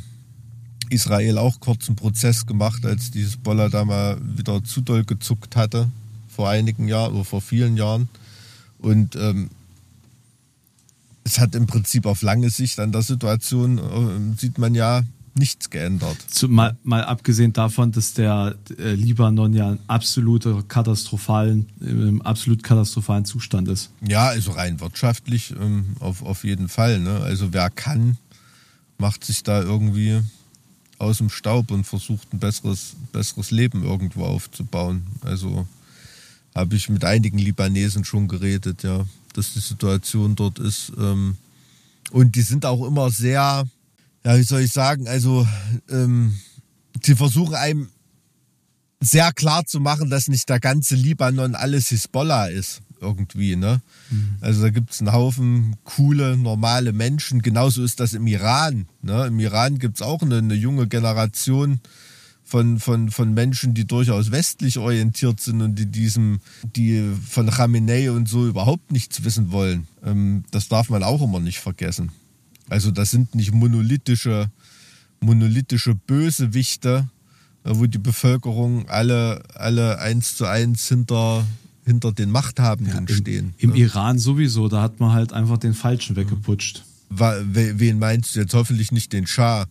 [SPEAKER 3] Israel auch kurzen Prozess gemacht, als dieses Boller da mal wieder zu doll gezuckt hatte, vor einigen Jahren oder vor vielen Jahren. Und ähm, es hat im Prinzip auf lange Sicht an der Situation, äh, sieht man ja, nichts geändert.
[SPEAKER 1] Zu, mal, mal abgesehen davon, dass der äh, Libanon ja in absoluter katastrophalen, im absolut katastrophalen Zustand ist.
[SPEAKER 3] Ja, also rein wirtschaftlich ähm, auf, auf jeden Fall. Ne? Also wer kann, macht sich da irgendwie aus dem Staub und versucht ein besseres, besseres Leben irgendwo aufzubauen. Also habe ich mit einigen Libanesen schon geredet, ja, dass die Situation dort ist. Ähm, und die sind auch immer sehr, ja, wie soll ich sagen, also ähm, die versuchen einem sehr klar zu machen, dass nicht der ganze Libanon alles Hisbollah ist irgendwie. Ne? Mhm. Also da gibt es einen Haufen coole, normale Menschen. Genauso ist das im Iran. Ne? Im Iran gibt es auch eine, eine, junge Generation von, von, von Menschen, die durchaus westlich orientiert sind und die diesem, die von Khamenei und so überhaupt nichts wissen wollen. Ähm, das darf man auch immer nicht vergessen. Also das sind nicht monolithische, monolithische Bösewichte, wo die Bevölkerung alle, alle eins zu eins hinter, hinter den Machthabenden
[SPEAKER 1] ja, im,
[SPEAKER 3] stehen.
[SPEAKER 1] Im ne? Iran sowieso, da hat man halt einfach den Falschen weggeputscht.
[SPEAKER 3] Wen meinst du jetzt? Hoffentlich nicht den Schah.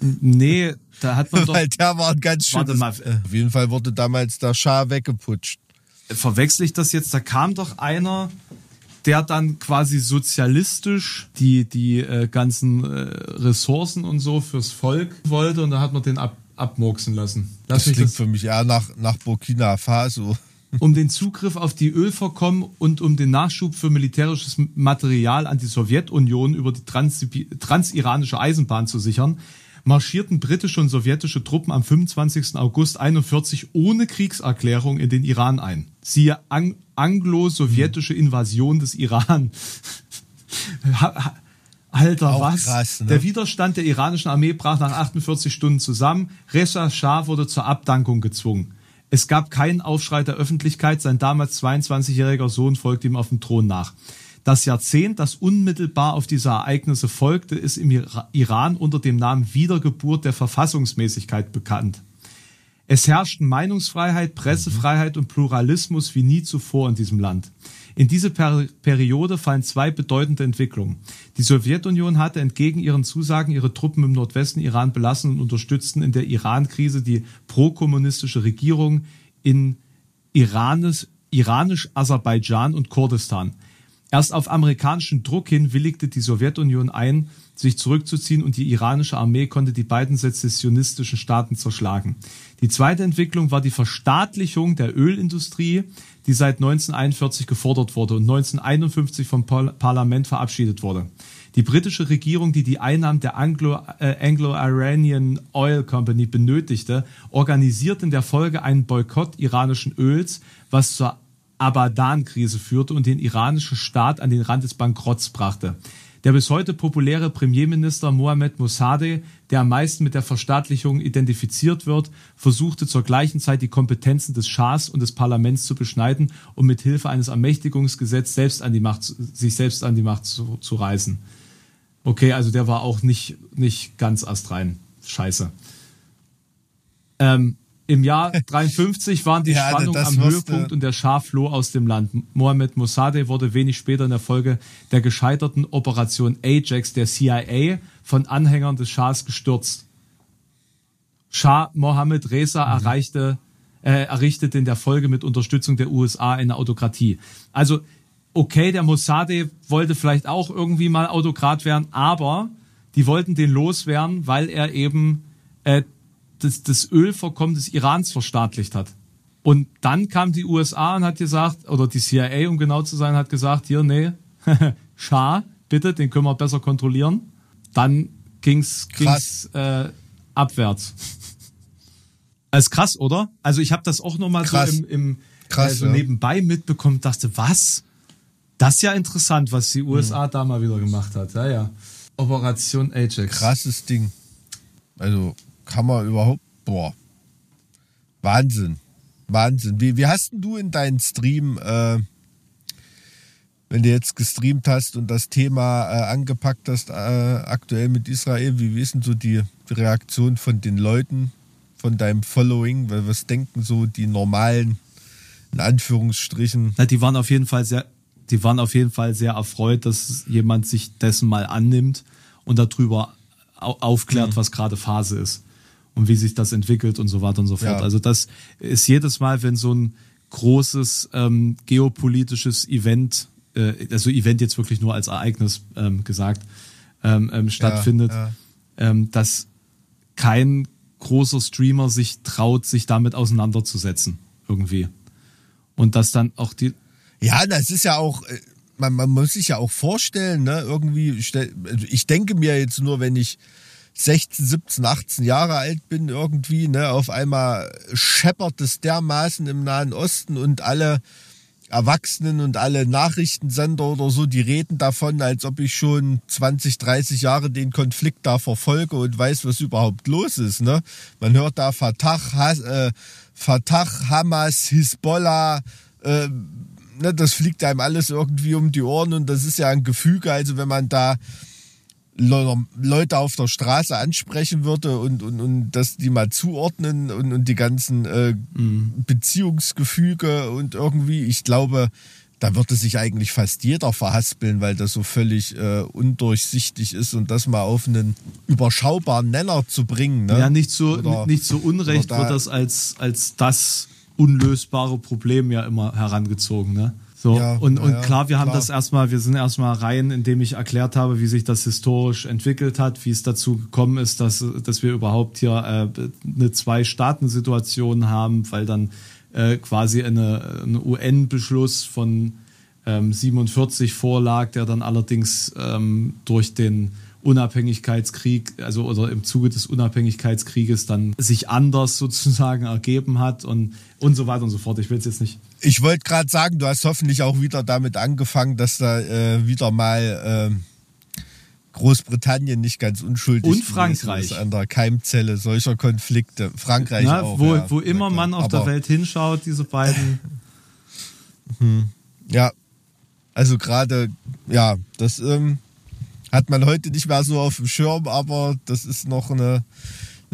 [SPEAKER 1] Nee, da hat man doch.
[SPEAKER 3] Weil der war ein ganz schön. Auf jeden Fall wurde damals der Schah weggeputscht.
[SPEAKER 1] Verwechsel ich das jetzt? Da kam doch einer, der dann quasi sozialistisch die, die äh, ganzen äh, Ressourcen und so fürs Volk wollte und da hat man den ab, abmurksen lassen.
[SPEAKER 3] Lass das klingt das für mich eher nach, nach Burkina Faso.
[SPEAKER 1] Um den Zugriff auf die Ölvorkommen und um den Nachschub für militärisches Material an die Sowjetunion über die transiranische Eisenbahn zu sichern, marschierten britische und sowjetische Truppen am 25. August 41 ohne Kriegserklärung in den Iran ein. Siehe Ang anglo-sowjetische Invasion des Iran. Alter, Auch was? Krass, ne? Der Widerstand der iranischen Armee brach nach 48 Stunden zusammen. Reza Shah wurde zur Abdankung gezwungen. Es gab keinen Aufschrei der Öffentlichkeit. Sein damals 22-jähriger Sohn folgte ihm auf dem Thron nach. Das Jahrzehnt, das unmittelbar auf diese Ereignisse folgte, ist im Iran unter dem Namen Wiedergeburt der Verfassungsmäßigkeit bekannt. Es herrschten Meinungsfreiheit, Pressefreiheit und Pluralismus wie nie zuvor in diesem Land. In diese per Periode fallen zwei bedeutende Entwicklungen. Die Sowjetunion hatte entgegen ihren Zusagen ihre Truppen im Nordwesten Iran belassen und unterstützten in der Iran-Krise die prokommunistische Regierung in Iranisch-Aserbaidschan und Kurdistan. Erst auf amerikanischen Druck hin willigte die Sowjetunion ein, sich zurückzuziehen und die iranische Armee konnte die beiden sezessionistischen Staaten zerschlagen. Die zweite Entwicklung war die Verstaatlichung der Ölindustrie, die seit 1941 gefordert wurde und 1951 vom Parlament verabschiedet wurde. Die britische Regierung, die die Einnahmen der äh, Anglo-Iranian Oil Company benötigte, organisierte in der Folge einen Boykott iranischen Öls, was zur Abadan-Krise führte und den iranischen Staat an den Rand des Bankrotts brachte. Der bis heute populäre Premierminister Mohammed Mossadegh, der am meisten mit der Verstaatlichung identifiziert wird, versuchte zur gleichen Zeit die Kompetenzen des Schahs und des Parlaments zu beschneiden und mit Hilfe eines Ermächtigungsgesetzes selbst an die Macht, sich selbst an die Macht zu, zu reißen. Okay, also der war auch nicht, nicht ganz astrein. Scheiße. Ähm, im Jahr 53 waren die ja, Spannungen am Höhepunkt und der Schah floh aus dem Land. Mohammed Mossadegh wurde wenig später in der Folge der gescheiterten Operation Ajax der CIA von Anhängern des Schahs gestürzt. Schah Mohammed Reza mhm. erreichte, äh, errichtete in der Folge mit Unterstützung der USA eine Autokratie. Also, okay, der Mossadegh wollte vielleicht auch irgendwie mal Autokrat werden, aber die wollten den loswerden, weil er eben äh, das, das Ölvorkommen des Irans verstaatlicht hat. Und dann kam die USA und hat gesagt, oder die CIA, um genau zu sein, hat gesagt, hier, nee, Schah, bitte, den können wir besser kontrollieren. Dann ging's, ging's äh, abwärts. Als krass, oder? Also ich habe das auch nochmal so im, im krass, also ja. nebenbei mitbekommen, dachte, was? Das ist ja interessant, was die USA mhm. da mal wieder gemacht hat. Ja, ja. Operation Ajax.
[SPEAKER 3] Krasses Ding. Also kann man überhaupt, boah, Wahnsinn, Wahnsinn. Wie, wie hast denn du in deinen Stream, äh, wenn du jetzt gestreamt hast und das Thema äh, angepackt hast, äh, aktuell mit Israel, wie, wie ist denn so die, Reaktion von den Leuten, von deinem Following? Weil was denken so die normalen, in Anführungsstrichen?
[SPEAKER 1] Na, die waren auf jeden Fall sehr, die waren auf jeden Fall sehr erfreut, dass jemand sich dessen mal annimmt und darüber aufklärt, mhm. was gerade Phase ist und wie sich das entwickelt und so weiter und so fort. Ja. Also das ist jedes Mal, wenn so ein großes ähm, geopolitisches Event, äh, also Event jetzt wirklich nur als Ereignis ähm, gesagt, ähm, ähm, stattfindet, ja, ja. Ähm, dass kein großer Streamer sich traut, sich damit auseinanderzusetzen irgendwie. Und dass dann auch die.
[SPEAKER 3] Ja, das ist ja auch, äh, man, man muss sich ja auch vorstellen, ne, irgendwie, also ich denke mir jetzt nur, wenn ich 16, 17, 18 Jahre alt bin irgendwie, ne, auf einmal scheppert es dermaßen im Nahen Osten und alle Erwachsenen und alle Nachrichtensender oder so, die reden davon, als ob ich schon 20, 30 Jahre den Konflikt da verfolge und weiß, was überhaupt los ist. Ne? Man hört da Fatah, Has, äh, Fatah Hamas, Hisbollah, äh, ne, das fliegt einem alles irgendwie um die Ohren und das ist ja ein Gefüge. Also wenn man da Leute auf der Straße ansprechen würde und, und, und dass die mal zuordnen und, und die ganzen äh, mhm. Beziehungsgefüge und irgendwie, ich glaube, da würde sich eigentlich fast jeder verhaspeln, weil das so völlig äh, undurchsichtig ist und das mal auf einen überschaubaren Nenner zu bringen. Ne?
[SPEAKER 1] Ja, nicht so, oder, nicht so unrecht da, wird das als, als das unlösbare Problem ja immer herangezogen. Ne? So, ja, und, und ja, klar, wir haben klar. das erstmal, wir sind erstmal rein, indem ich erklärt habe, wie sich das historisch entwickelt hat, wie es dazu gekommen ist, dass, dass wir überhaupt hier äh, eine Zwei-Staaten-Situation haben, weil dann äh, quasi eine, eine UN-Beschluss von ähm, 47 vorlag, der dann allerdings ähm, durch den Unabhängigkeitskrieg, also oder im Zuge des Unabhängigkeitskrieges dann sich anders sozusagen ergeben hat und, und so weiter und so fort. Ich will es jetzt nicht.
[SPEAKER 3] Ich wollte gerade sagen, du hast hoffentlich auch wieder damit angefangen, dass da äh, wieder mal äh, Großbritannien nicht ganz unschuldig
[SPEAKER 1] und Frankreich
[SPEAKER 3] ist an der Keimzelle solcher Konflikte. Frankreich Na, auch.
[SPEAKER 1] Wo, ja, wo immer man auf der Welt hinschaut, diese beiden.
[SPEAKER 3] Hm. Ja, also gerade, ja, das ähm, hat man heute nicht mehr so auf dem Schirm, aber das ist noch eine,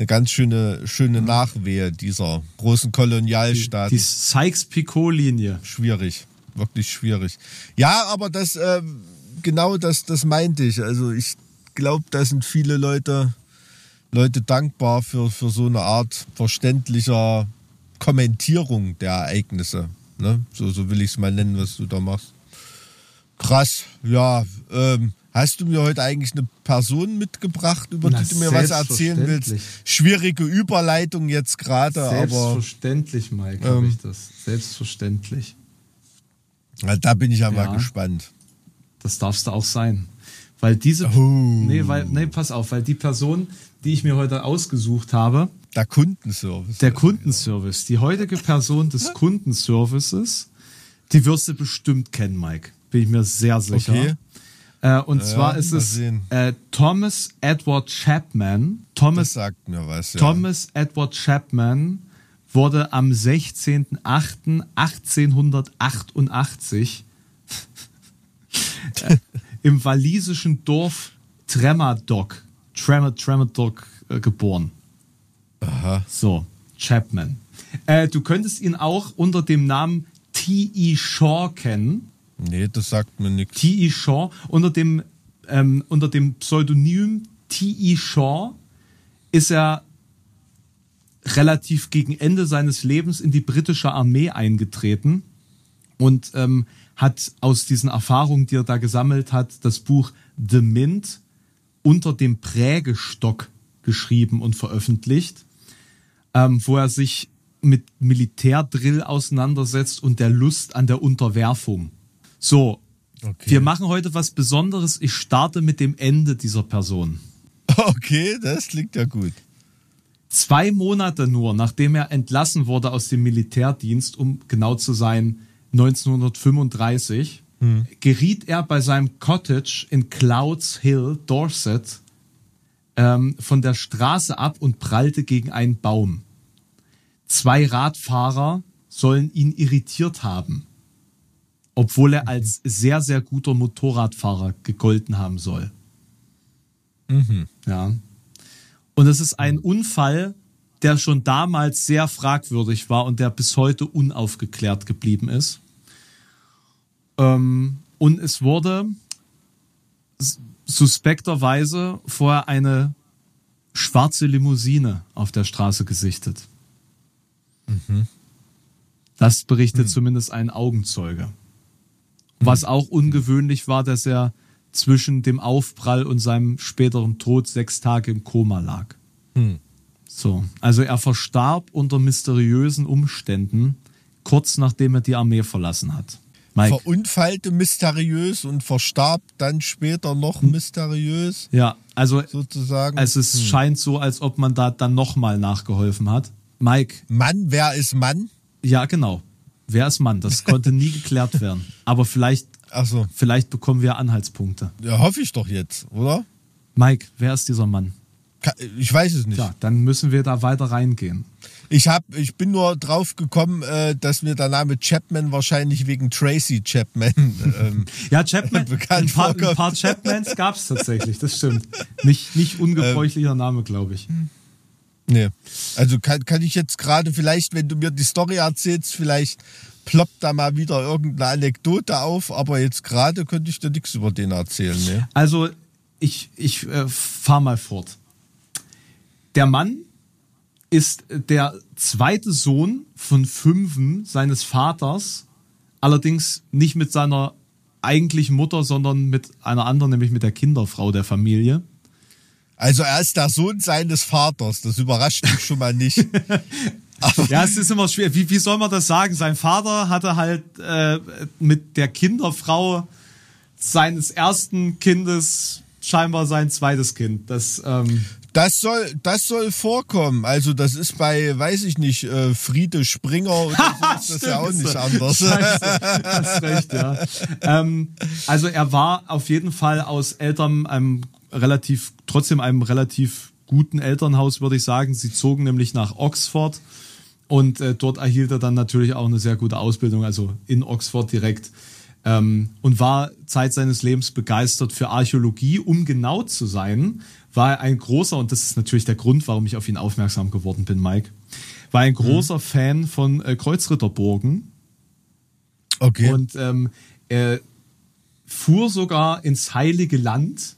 [SPEAKER 3] eine ganz schöne, schöne Nachwehe dieser großen Kolonialstaaten.
[SPEAKER 1] Die, die Sykes-Picot-Linie.
[SPEAKER 3] Schwierig, wirklich schwierig. Ja, aber das, äh, genau das, das meinte ich. Also ich glaube, da sind viele Leute, Leute dankbar für, für so eine Art verständlicher Kommentierung der Ereignisse. Ne? So, so will ich es mal nennen, was du da machst. Krass, ja. Ähm, Hast du mir heute eigentlich eine Person mitgebracht, über Na, die du mir was erzählen willst? Schwierige Überleitung jetzt gerade, aber.
[SPEAKER 1] Selbstverständlich, Mike, ähm, habe ich das. Selbstverständlich.
[SPEAKER 3] Na, da bin ich ja, ja mal gespannt.
[SPEAKER 1] Das darfst du auch sein. Weil diese. Oh. Nee, weil, nee, pass auf, weil die Person, die ich mir heute ausgesucht habe.
[SPEAKER 3] Der Kundenservice.
[SPEAKER 1] Der Kundenservice. Die heutige Person des Kundenservices, die wirst du bestimmt kennen, Mike. Bin ich mir sehr sicher. Okay. Äh, und ja, zwar ist es äh, Thomas Edward Chapman. Thomas,
[SPEAKER 3] das sagt mir was,
[SPEAKER 1] ja. Thomas Edward Chapman wurde am 16.08.1888 äh, im walisischen Dorf Tremadoc, Tremadoc äh, geboren.
[SPEAKER 3] Aha.
[SPEAKER 1] So, Chapman. Äh, du könntest ihn auch unter dem Namen T.E. Shaw kennen.
[SPEAKER 3] Nee, das sagt mir nichts.
[SPEAKER 1] T.E. Shaw unter dem, ähm, unter dem Pseudonym T.E. Shaw ist er relativ gegen Ende seines Lebens in die britische Armee eingetreten und ähm, hat aus diesen Erfahrungen, die er da gesammelt hat, das Buch The Mint unter dem Prägestock geschrieben und veröffentlicht, ähm, wo er sich mit Militärdrill auseinandersetzt und der Lust an der Unterwerfung. So, okay. wir machen heute was Besonderes. Ich starte mit dem Ende dieser Person.
[SPEAKER 3] Okay, das klingt ja gut.
[SPEAKER 1] Zwei Monate nur, nachdem er entlassen wurde aus dem Militärdienst, um genau zu sein, 1935, hm. geriet er bei seinem Cottage in Clouds Hill, Dorset, ähm, von der Straße ab und prallte gegen einen Baum. Zwei Radfahrer sollen ihn irritiert haben obwohl er als sehr, sehr guter Motorradfahrer gegolten haben soll.
[SPEAKER 3] Mhm.
[SPEAKER 1] Ja. Und es ist ein Unfall, der schon damals sehr fragwürdig war und der bis heute unaufgeklärt geblieben ist. Ähm, und es wurde suspekterweise vorher eine schwarze Limousine auf der Straße gesichtet.
[SPEAKER 3] Mhm.
[SPEAKER 1] Das berichtet mhm. zumindest ein Augenzeuge. Was auch ungewöhnlich war, dass er zwischen dem Aufprall und seinem späteren Tod sechs Tage im Koma lag.
[SPEAKER 3] Hm.
[SPEAKER 1] So, also er verstarb unter mysteriösen Umständen, kurz nachdem er die Armee verlassen hat.
[SPEAKER 3] Mike. Verunfallte mysteriös und verstarb dann später noch hm. mysteriös.
[SPEAKER 1] Ja, also
[SPEAKER 3] sozusagen.
[SPEAKER 1] Also es hm. scheint so, als ob man da dann nochmal nachgeholfen hat. Mike.
[SPEAKER 3] Mann, wer ist Mann?
[SPEAKER 1] Ja, genau. Wer ist Mann? Das konnte nie geklärt werden. Aber vielleicht,
[SPEAKER 3] so.
[SPEAKER 1] vielleicht bekommen wir Anhaltspunkte.
[SPEAKER 3] Ja, hoffe ich doch jetzt, oder?
[SPEAKER 1] Mike, wer ist dieser Mann?
[SPEAKER 3] Ich weiß es nicht.
[SPEAKER 1] Ja, dann müssen wir da weiter reingehen.
[SPEAKER 3] Ich, hab, ich bin nur drauf gekommen, äh, dass mir der Name Chapman wahrscheinlich wegen Tracy Chapman. Ähm,
[SPEAKER 1] ja, Chapman,
[SPEAKER 3] bekannt
[SPEAKER 1] ein, paar,
[SPEAKER 3] vorkommt.
[SPEAKER 1] ein paar Chapmans gab es tatsächlich, das stimmt. Nicht, nicht ungebräuchlicher Name, glaube ich.
[SPEAKER 3] nee. Also kann, kann ich jetzt gerade vielleicht, wenn du mir die Story erzählst, vielleicht ploppt da mal wieder irgendeine Anekdote auf, aber jetzt gerade könnte ich dir nichts über den erzählen. Ne?
[SPEAKER 1] Also, ich, ich äh, fahr mal fort. Der Mann ist der zweite Sohn von fünfen seines Vaters, allerdings nicht mit seiner eigentlichen Mutter, sondern mit einer anderen, nämlich mit der Kinderfrau der Familie.
[SPEAKER 3] Also er ist der Sohn seines Vaters, das überrascht mich schon mal nicht.
[SPEAKER 1] Ja, es ist immer schwer. Wie, wie soll man das sagen? Sein Vater hatte halt äh, mit der Kinderfrau seines ersten Kindes scheinbar sein zweites Kind. Das, ähm,
[SPEAKER 3] Das soll, das soll vorkommen. Also das ist bei, weiß ich nicht, äh, Friede Springer oder so ist das ja auch nicht anders.
[SPEAKER 1] Scheiße, hast recht, ja. ähm, also er war auf jeden Fall aus Eltern einem relativ, trotzdem einem relativ guten Elternhaus, würde ich sagen. Sie zogen nämlich nach Oxford und äh, dort erhielt er dann natürlich auch eine sehr gute Ausbildung, also in Oxford direkt. Ähm, und war Zeit seines Lebens begeistert für Archäologie. Um genau zu sein, war er ein großer, und das ist natürlich der Grund, warum ich auf ihn aufmerksam geworden bin, Mike, war ein großer Fan von äh, Kreuzritterburgen.
[SPEAKER 3] Okay.
[SPEAKER 1] Und ähm, er fuhr sogar ins Heilige Land,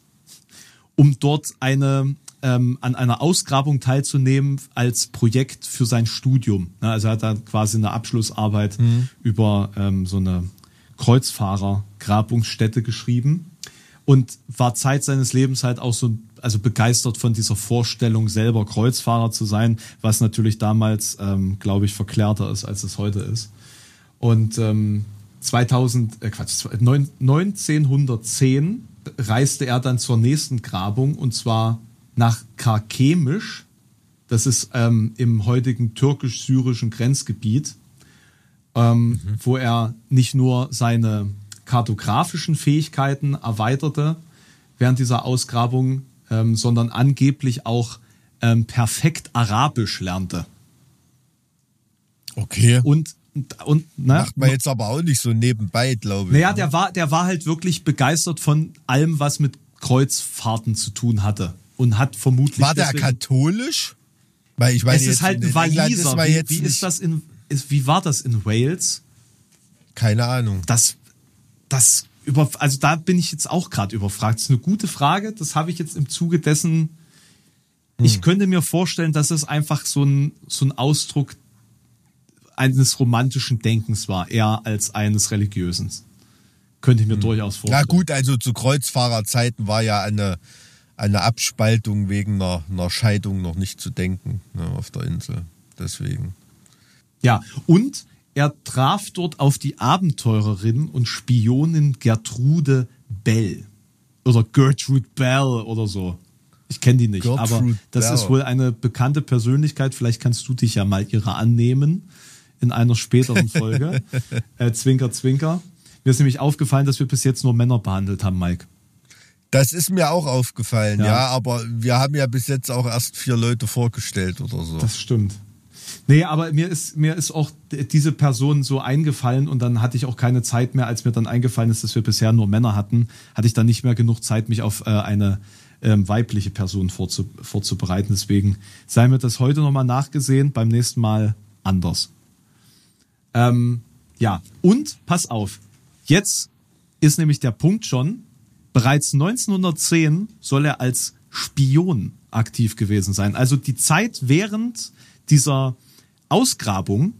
[SPEAKER 1] um dort eine ähm, an einer Ausgrabung teilzunehmen als Projekt für sein Studium. Also er hat da quasi eine Abschlussarbeit über ähm, so eine Kreuzfahrer-Grabungsstätte geschrieben und war Zeit seines Lebens halt auch so also begeistert von dieser Vorstellung selber Kreuzfahrer zu sein, was natürlich damals, ähm, glaube ich, verklärter ist, als es heute ist. Und ähm, 2000, äh Quatsch, neun- 1910 reiste er dann zur nächsten Grabung und zwar nach Karkemisch. Das ist ähm, im heutigen türkisch-syrischen Grenzgebiet, ähm, wo er nicht nur seine kartografischen Fähigkeiten erweiterte während dieser Ausgrabung, ähm, sondern angeblich auch ähm, perfekt Arabisch lernte.
[SPEAKER 3] okay.
[SPEAKER 1] Und und ne,
[SPEAKER 3] Macht man jetzt aber auch nicht so nebenbei, glaube ich.
[SPEAKER 1] Naja, der war, der war halt wirklich begeistert von allem, was mit Kreuzfahrten zu tun hatte. Und hat vermutlich.
[SPEAKER 3] war der katholisch? Weil ich meine,
[SPEAKER 1] Es ist halt
[SPEAKER 3] in
[SPEAKER 1] ein Waliser.
[SPEAKER 3] ist
[SPEAKER 1] Wie, wie ist das in, ist, wie war das in Wales?
[SPEAKER 3] Keine Ahnung.
[SPEAKER 1] Das, das über, also da bin ich jetzt auch gerade überfragt. Das ist eine gute Frage. Das habe ich jetzt im Zuge dessen. Ich
[SPEAKER 3] Hm.
[SPEAKER 1] könnte mir vorstellen, dass es einfach so ein, so ein Ausdruck eines romantischen Denkens war, eher als eines religiösen. Könnte ich mir durchaus vorstellen.
[SPEAKER 3] Hm. Na gut, also zu Kreuzfahrerzeiten war ja eine, eine Abspaltung wegen einer, einer Scheidung noch nicht zu denken ne, auf der Insel. Deswegen.
[SPEAKER 1] Ja, und er traf dort auf die Abenteurerin und Spionin Gertrude Bell. Oder Gertrude Bell oder so. Ich kenne die nicht,
[SPEAKER 3] Gertrude
[SPEAKER 1] aber das
[SPEAKER 3] Bell.
[SPEAKER 1] ist wohl eine bekannte Persönlichkeit. Vielleicht kannst du dich ja mal ihrer annehmen in einer späteren Folge. äh, zwinker, zwinker. Mir ist nämlich aufgefallen, dass wir bis jetzt nur Männer behandelt haben, Mike.
[SPEAKER 3] Das ist mir auch aufgefallen,
[SPEAKER 1] Ja.
[SPEAKER 3] ja. aber wir haben ja bis jetzt auch erst vier Leute vorgestellt oder so.
[SPEAKER 1] Das stimmt. Nee, aber mir ist, mir ist auch diese Person so eingefallen und dann hatte ich auch keine Zeit mehr, als mir dann eingefallen ist, dass wir bisher nur Männer hatten, hatte ich dann nicht mehr genug Zeit, mich auf äh, eine ähm, weibliche Person vorzu, vorzubereiten. Deswegen sei mir das heute nochmal nachgesehen, beim nächsten Mal anders. Ähm, ja, und pass auf, jetzt ist nämlich der Punkt schon, bereits 1910 soll er als Spion aktiv gewesen sein. Also die Zeit während dieser Ausgrabung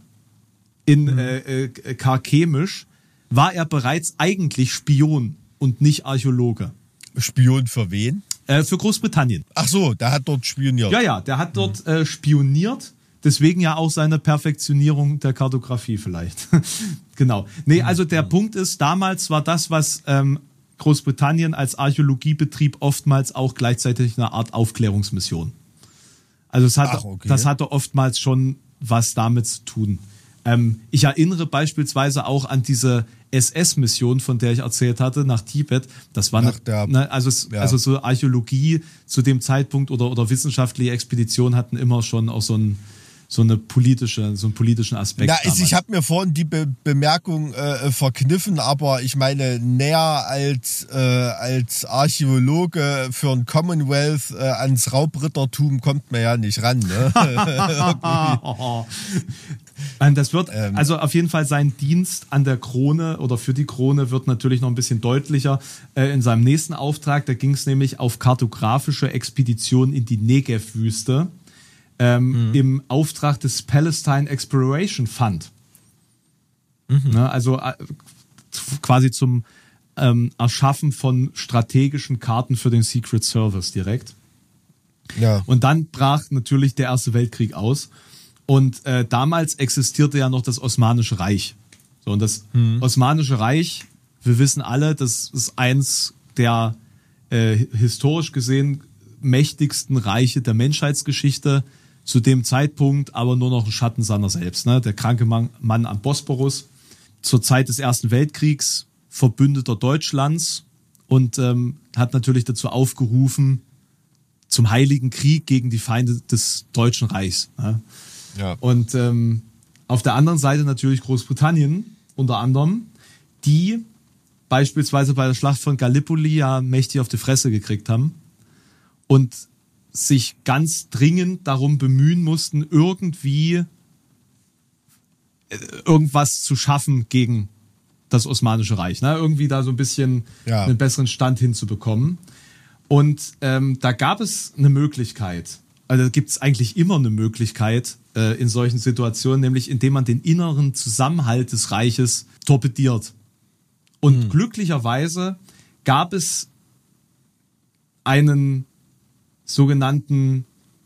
[SPEAKER 1] in äh, äh, Karkemisch war er bereits eigentlich Spion und nicht Archäologe.
[SPEAKER 3] Spion für wen?
[SPEAKER 1] Äh, für Großbritannien.
[SPEAKER 3] Ach so, der hat dort spioniert.
[SPEAKER 1] Ja, ja, der hat dort äh, spioniert. Deswegen ja auch seine Perfektionierung der Kartografie vielleicht. genau. Nee, also der Punkt ist, damals war das, was ähm, Großbritannien als Archäologie betrieb, oftmals auch gleichzeitig eine Art Aufklärungsmission. Also es hatte,
[SPEAKER 3] Ach, okay.
[SPEAKER 1] das hatte oftmals schon was damit zu tun. Ähm, ich erinnere beispielsweise auch an diese SS-Mission, von der ich erzählt hatte, nach Tibet. Das war
[SPEAKER 3] Nach
[SPEAKER 1] eine,
[SPEAKER 3] der-
[SPEAKER 1] ne, also,
[SPEAKER 3] ja.
[SPEAKER 1] also so Archäologie zu dem Zeitpunkt oder, oder wissenschaftliche Expeditionen hatten immer schon auch so, ein, so eine politische, so einen politischen Aspekt.
[SPEAKER 3] Na, ich, habe mir vorhin die Be Bemerkung äh, verkniffen, aber ich meine, näher als, äh, als Archäologe für ein Commonwealth äh, ans Raubrittertum kommt man ja nicht ran. Ne?
[SPEAKER 1] Das wird,
[SPEAKER 3] Ähm.
[SPEAKER 1] also auf jeden Fall sein Dienst an der Krone oder für die Krone wird natürlich noch ein bisschen deutlicher äh, in seinem nächsten Auftrag. Da ging es nämlich auf kartografische Expedition in die Negev-Wüste ähm,
[SPEAKER 3] Mhm.
[SPEAKER 1] im Auftrag des Palestine Exploration Fund.
[SPEAKER 3] Mhm.
[SPEAKER 1] Ne, also äh, quasi zum ähm, Erschaffen von strategischen Karten für den Secret Service direkt.
[SPEAKER 3] ja.
[SPEAKER 1] Und dann brach natürlich der Erste Weltkrieg aus. Und äh, damals existierte ja noch das Osmanische Reich. So, und das Osmanische Reich, wir wissen alle, das ist eins der äh, historisch gesehen mächtigsten Reiche der Menschheitsgeschichte. Zu dem Zeitpunkt aber nur noch ein Schatten seiner selbst. Ne? Der kranke Mann, Mann am Bosporus. Zur Zeit des Ersten Weltkriegs Verbündeter Deutschlands und ähm, hat natürlich dazu aufgerufen, zum Heiligen Krieg gegen die Feinde des Deutschen Reichs. Ja.
[SPEAKER 3] Ja.
[SPEAKER 1] Und ähm, auf der anderen Seite natürlich Großbritannien unter anderem, die beispielsweise bei der Schlacht von Gallipoli ja mächtig auf die Fresse gekriegt haben und sich ganz dringend darum bemühen mussten, irgendwie äh, irgendwas zu schaffen gegen das Osmanische Reich. Ne? Irgendwie da so ein bisschen
[SPEAKER 3] Ja.
[SPEAKER 1] einen besseren Stand hinzubekommen. Und ähm, da gab es eine Möglichkeit, also gibt es eigentlich immer eine Möglichkeit äh, in solchen Situationen, nämlich indem man den inneren Zusammenhalt des Reiches torpediert. Und glücklicherweise gab es einen sogenannten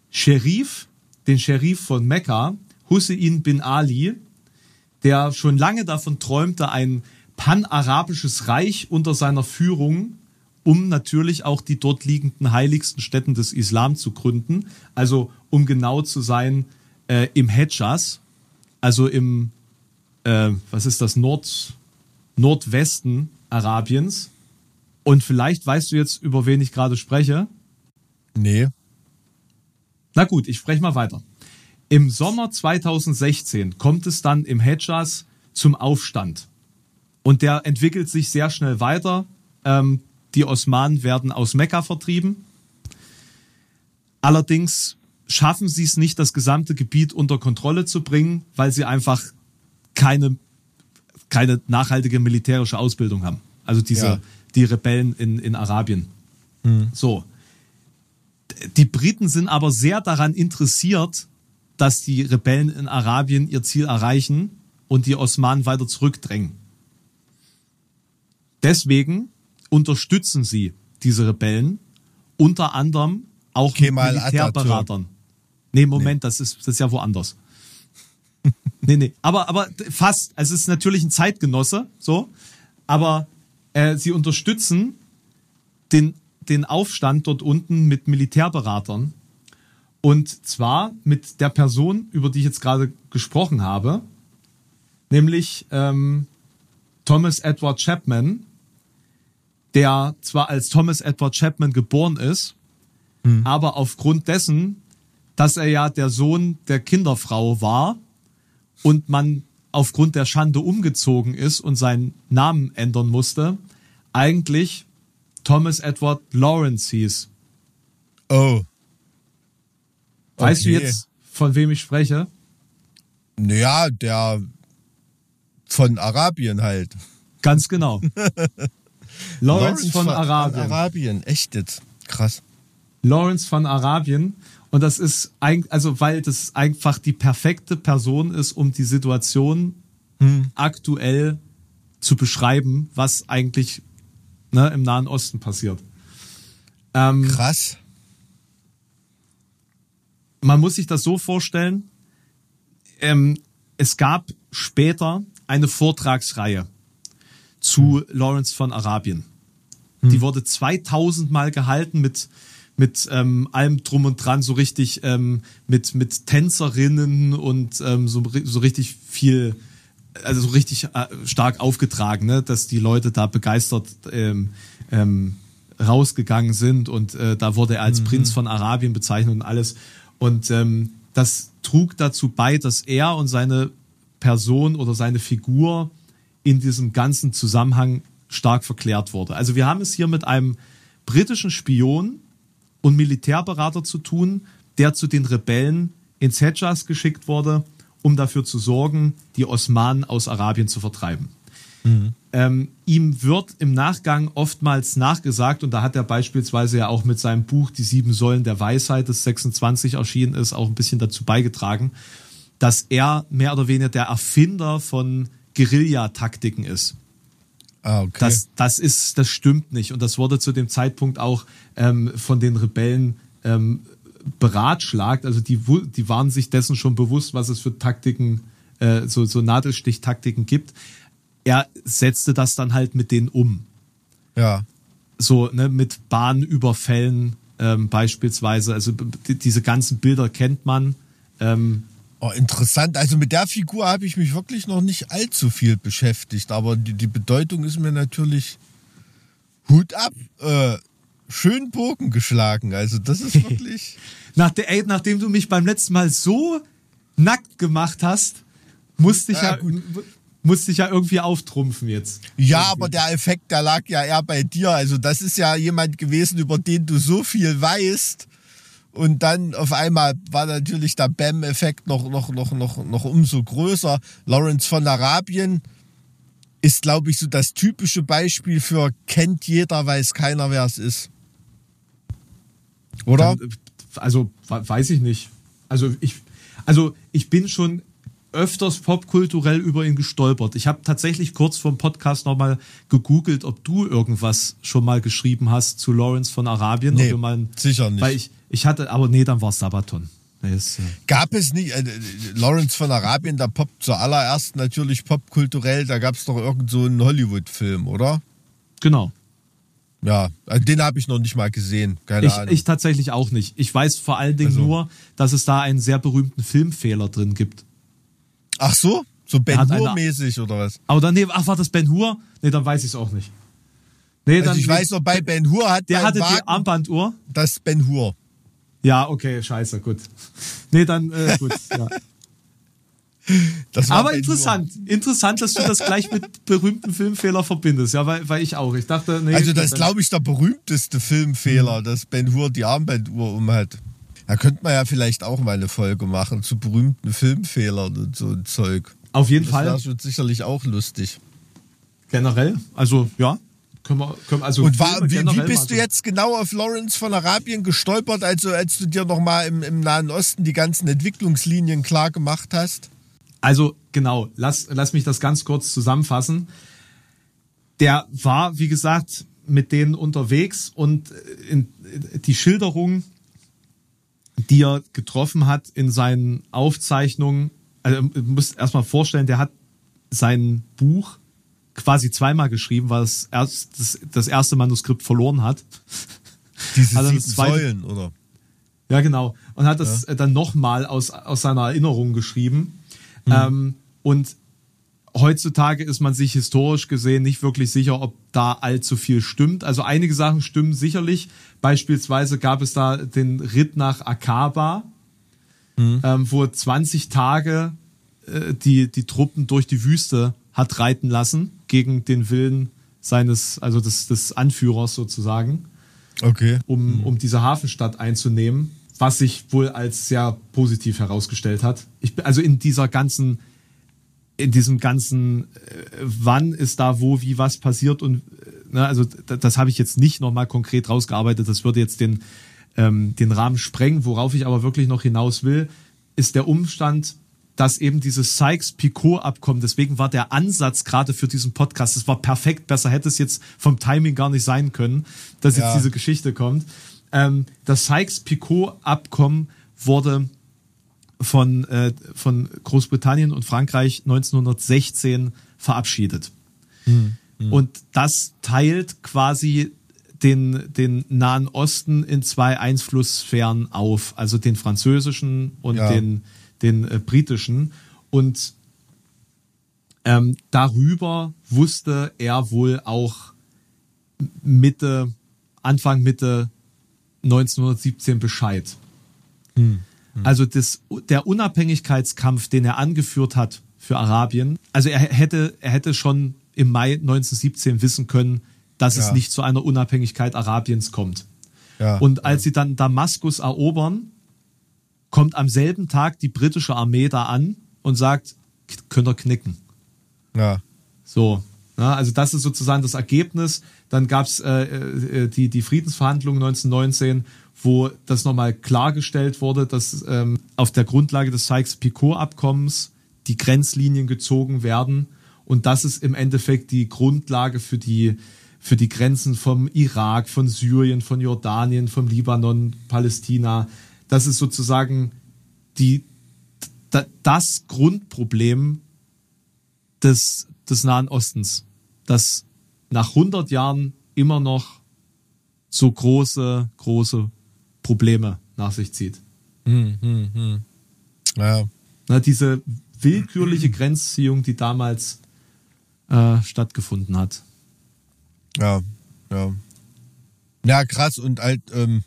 [SPEAKER 1] Scherif, den Scherif von Mekka, Hussein bin Ali, der schon lange davon träumte, ein panarabisches Reich unter seiner Führung, um natürlich auch die dort liegenden heiligsten Städten des Islam zu gründen. Also um genau zu sein, äh, im Hedjas, also im, äh, was ist das, Nord, Nordwesten Arabiens. Und vielleicht weißt du jetzt, über wen ich gerade spreche.
[SPEAKER 3] Nee.
[SPEAKER 1] Na gut, ich spreche mal weiter. Im Sommer 2016 kommt es dann im Hedjas zum Aufstand. Und der entwickelt sich sehr schnell weiter. Ähm, die Osmanen werden aus Mekka vertrieben. Allerdings schaffen sie es nicht, das gesamte Gebiet unter Kontrolle zu bringen, weil sie einfach keine, keine nachhaltige militärische Ausbildung haben. Also diese,
[SPEAKER 3] Ja.
[SPEAKER 1] die Rebellen in, in Arabien. So. Die Briten sind aber sehr daran interessiert, dass die Rebellen in Arabien ihr Ziel erreichen und die Osmanen weiter zurückdrängen. Deswegen unterstützen sie diese Rebellen, unter anderem auch
[SPEAKER 3] Kemal
[SPEAKER 1] mit Militärberatern. Nee, Moment, Das, ist, das ist ja woanders. nee, nee, aber, aber fast. Es ist natürlich ein Zeitgenosse, so, aber äh, sie unterstützen den, den Aufstand dort unten mit Militärberatern. Und zwar mit der Person, über die ich jetzt gerade gesprochen habe, nämlich ähm, Thomas Edward Chapman, der zwar als Thomas Edward Chapman geboren ist, aber aufgrund dessen, dass er ja der Sohn der Kinderfrau war und man aufgrund der Schande umgezogen ist und seinen Namen ändern musste, eigentlich Thomas Edward Lawrence hieß.
[SPEAKER 3] Oh.
[SPEAKER 1] Weißt du
[SPEAKER 3] Okay.
[SPEAKER 1] jetzt, von wem ich spreche?
[SPEAKER 3] Naja, der von Arabien halt.
[SPEAKER 1] Ganz genau. Lawrence, von Arabien.
[SPEAKER 3] Arabien, echt jetzt. Krass.
[SPEAKER 1] Lawrence von Arabien. Und das ist eigentlich, also weil das einfach die perfekte Person ist, um die Situation aktuell zu beschreiben, was eigentlich ne, im Nahen Osten passiert. Ähm,
[SPEAKER 3] Krass.
[SPEAKER 1] man muss sich das so vorstellen, ähm, es gab später eine Vortragsreihe zu Lawrence von Arabien. Die wurde 2000 Mal gehalten mit mit ähm, allem drum und dran, so richtig ähm, mit, mit Tänzerinnen und ähm, so, so richtig viel, also so richtig äh, stark aufgetragen, ne? dass die Leute da begeistert ähm, ähm, rausgegangen sind und äh, da wurde er als mhm. Prinz von Arabien bezeichnet und alles. Und ähm, das trug dazu bei, dass er und seine Person oder seine Figur in diesem ganzen Zusammenhang stark verklärt wurde. Also wir haben es hier mit einem britischen Spion und Militärberater zu tun, der zu den Rebellen ins Hedjas geschickt wurde, um dafür zu sorgen, die Osmanen aus Arabien zu vertreiben. Mhm. Ähm, ihm wird im Nachgang oftmals nachgesagt, und da hat er beispielsweise ja auch mit seinem Buch Die sieben Säulen der Weisheit, das 26 erschienen ist, auch ein bisschen dazu beigetragen, dass er mehr oder weniger der Erfinder von Guerillataktiken ist. Ah, okay. Das, das ist, das stimmt nicht. Und das wurde zu dem Zeitpunkt auch ähm, von den Rebellen ähm, beratschlagt. Also die, die waren sich dessen schon bewusst, was es für Taktiken, äh, so, so Nadelstichtaktiken gibt. Er setzte das dann halt mit denen um.
[SPEAKER 3] Ja.
[SPEAKER 1] So, ne, mit Bahnüberfällen ähm, beispielsweise. Also diese ganzen Bilder kennt man. Ähm,
[SPEAKER 3] Oh, interessant. Also mit der Figur habe ich mich wirklich noch nicht allzu viel beschäftigt, aber die, die Bedeutung ist mir natürlich Hut ab. Äh, schön Bogen geschlagen. Also das ist wirklich.
[SPEAKER 1] Nach der, ey, nachdem du mich beim letzten Mal so nackt gemacht hast, musste ich ja, ja musste ich ja irgendwie auftrumpfen jetzt.
[SPEAKER 3] Ja, irgendwie. aber der Effekt, der lag ja eher bei dir. Also das ist ja jemand gewesen, über den du so viel weißt und dann auf einmal war natürlich der Bam-Effekt noch, noch, noch, noch, noch umso größer. Lawrence von Arabien ist, glaube ich, so das typische Beispiel für kennt jeder, weiß keiner, wer es ist. Oder?
[SPEAKER 1] Also, weiß ich nicht. Also, ich, also, ich bin schon öfters popkulturell über ihn gestolpert. Ich habe tatsächlich kurz vor dem Podcast nochmal gegoogelt, ob du irgendwas schon mal geschrieben hast zu Lawrence von Arabien.
[SPEAKER 3] Nee,
[SPEAKER 1] mal,
[SPEAKER 3] sicher nicht.
[SPEAKER 1] Weil ich, ich hatte, aber nee, dann war es Sabaton. Nee, ist,
[SPEAKER 3] äh gab es nicht, äh, Lawrence von Arabien, da poppt zuallererst natürlich popkulturell, da gab es doch irgend so einen Hollywood-Film, oder?
[SPEAKER 1] Genau.
[SPEAKER 3] Ja, also den habe ich noch nicht mal gesehen. Keine
[SPEAKER 1] ich,
[SPEAKER 3] Ahnung.
[SPEAKER 1] Ich tatsächlich auch nicht. Ich weiß vor allen Dingen also. nur, dass es da einen sehr berühmten Filmfehler drin gibt.
[SPEAKER 3] Ach so? So Ben Hur-mäßig oder was?
[SPEAKER 1] Aber dann, nee, ach, war das Ben Hur? Nee, dann weiß ich es auch nicht.
[SPEAKER 3] Nee, also dann, ich weiß noch, bei Ben Hur hat
[SPEAKER 1] Der hatte Wagen die Armbanduhr.
[SPEAKER 3] Das Ben Hur.
[SPEAKER 1] Ja, okay, scheiße, gut. Nee, dann, äh, gut, ja. Aber interessant, Hur. interessant, dass du das gleich mit berühmten Filmfehler verbindest, ja, weil, weil ich auch. Ich dachte, nee.
[SPEAKER 3] Also, das ist, glaube ich, der berühmteste Filmfehler, mhm. dass Ben Hur die Armbanduhr um hat. Da könnte man ja vielleicht auch mal eine Folge machen zu berühmten Filmfehlern und so ein Zeug.
[SPEAKER 1] Auf jeden das Fall.
[SPEAKER 3] Das wird sicherlich auch lustig.
[SPEAKER 1] Generell, also ja, können wir, können, also
[SPEAKER 3] und war, wie, wie, bist du jetzt genau auf Lawrence von Arabien gestolpert, also als du dir nochmal im, im Nahen Osten die ganzen Entwicklungslinien klar gemacht hast?
[SPEAKER 1] Also genau, lass, lass mich das ganz kurz zusammenfassen. Der war, wie gesagt, mit denen unterwegs und in, die Schilderung, die er getroffen hat in seinen Aufzeichnungen, also du musst erstmal vorstellen, der hat sein Buch quasi zweimal geschrieben, weil es erst das, das erste Manuskript verloren hat.
[SPEAKER 3] Diese also sieben Säulen, oder?
[SPEAKER 1] Ja, genau. Und hat das ja. dann nochmal aus, aus seiner Erinnerung geschrieben. Mhm. Ähm, und heutzutage ist man sich historisch gesehen nicht wirklich sicher, ob da allzu viel stimmt. Also einige Sachen stimmen sicherlich. Beispielsweise gab es da den Ritt nach Akaba, mhm. ähm, wo 20 Tage äh, die, die Truppen durch die Wüste hat reiten lassen gegen den Willen seines, also des, des Anführers sozusagen.
[SPEAKER 3] Okay.
[SPEAKER 1] Um, mhm. um diese Hafenstadt einzunehmen, was sich wohl als sehr positiv herausgestellt hat. Ich, also in dieser ganzen, in diesem ganzen, äh, wann ist da wo, wie was passiert und äh, ne, also das, das habe ich jetzt nicht nochmal konkret rausgearbeitet. Das würde jetzt den, ähm, den Rahmen sprengen. Worauf ich aber wirklich noch hinaus will, ist der Umstand, dass eben dieses Sykes-Picot-Abkommen, deswegen war der Ansatz gerade für diesen Podcast, das war perfekt, besser hätte es jetzt vom Timing gar nicht sein können, dass ja. jetzt diese Geschichte kommt. Ähm, das Sykes-Picot-Abkommen wurde von, äh, von Großbritannien und Frankreich 1916 verabschiedet. Hm, hm. Und das teilt quasi den, den Nahen Osten in zwei Einflusssphären auf, also den französischen und
[SPEAKER 3] Ja.
[SPEAKER 1] den, den äh, britischen. Und ähm, darüber wusste er wohl auch Mitte, Anfang Mitte 1917 Bescheid. Also das, der Unabhängigkeitskampf, den er angeführt hat für Arabien, also er hätte, er hätte schon im Mai 1917 wissen können, dass es
[SPEAKER 3] Ja.
[SPEAKER 1] nicht zu einer Unabhängigkeit Arabiens kommt.
[SPEAKER 3] Ja,
[SPEAKER 1] Und als sie dann Damaskus erobern, kommt am selben Tag die britische Armee da an und sagt, "K- könnt ihr knicken.
[SPEAKER 3] ja,
[SPEAKER 1] So, ja, also das ist sozusagen das Ergebnis. Dann gab's äh, äh, die, die Friedensverhandlungen 1919, wo das nochmal klargestellt wurde, dass ähm, auf der Grundlage des Sykes-Picot-Abkommens die Grenzlinien gezogen werden. Und das ist im Endeffekt die Grundlage für die, für die Grenzen vom Irak, von Syrien, von Jordanien, vom Libanon, Palästina. Das ist sozusagen die, da- das Grundproblem des, des Nahen Ostens, das nach 100 Jahren immer noch so große, große Probleme nach sich zieht.
[SPEAKER 3] ja.
[SPEAKER 1] Na, diese willkürliche Grenzziehung, die damals äh, stattgefunden hat.
[SPEAKER 3] Ja, ja. Ja, krass und halt ähm,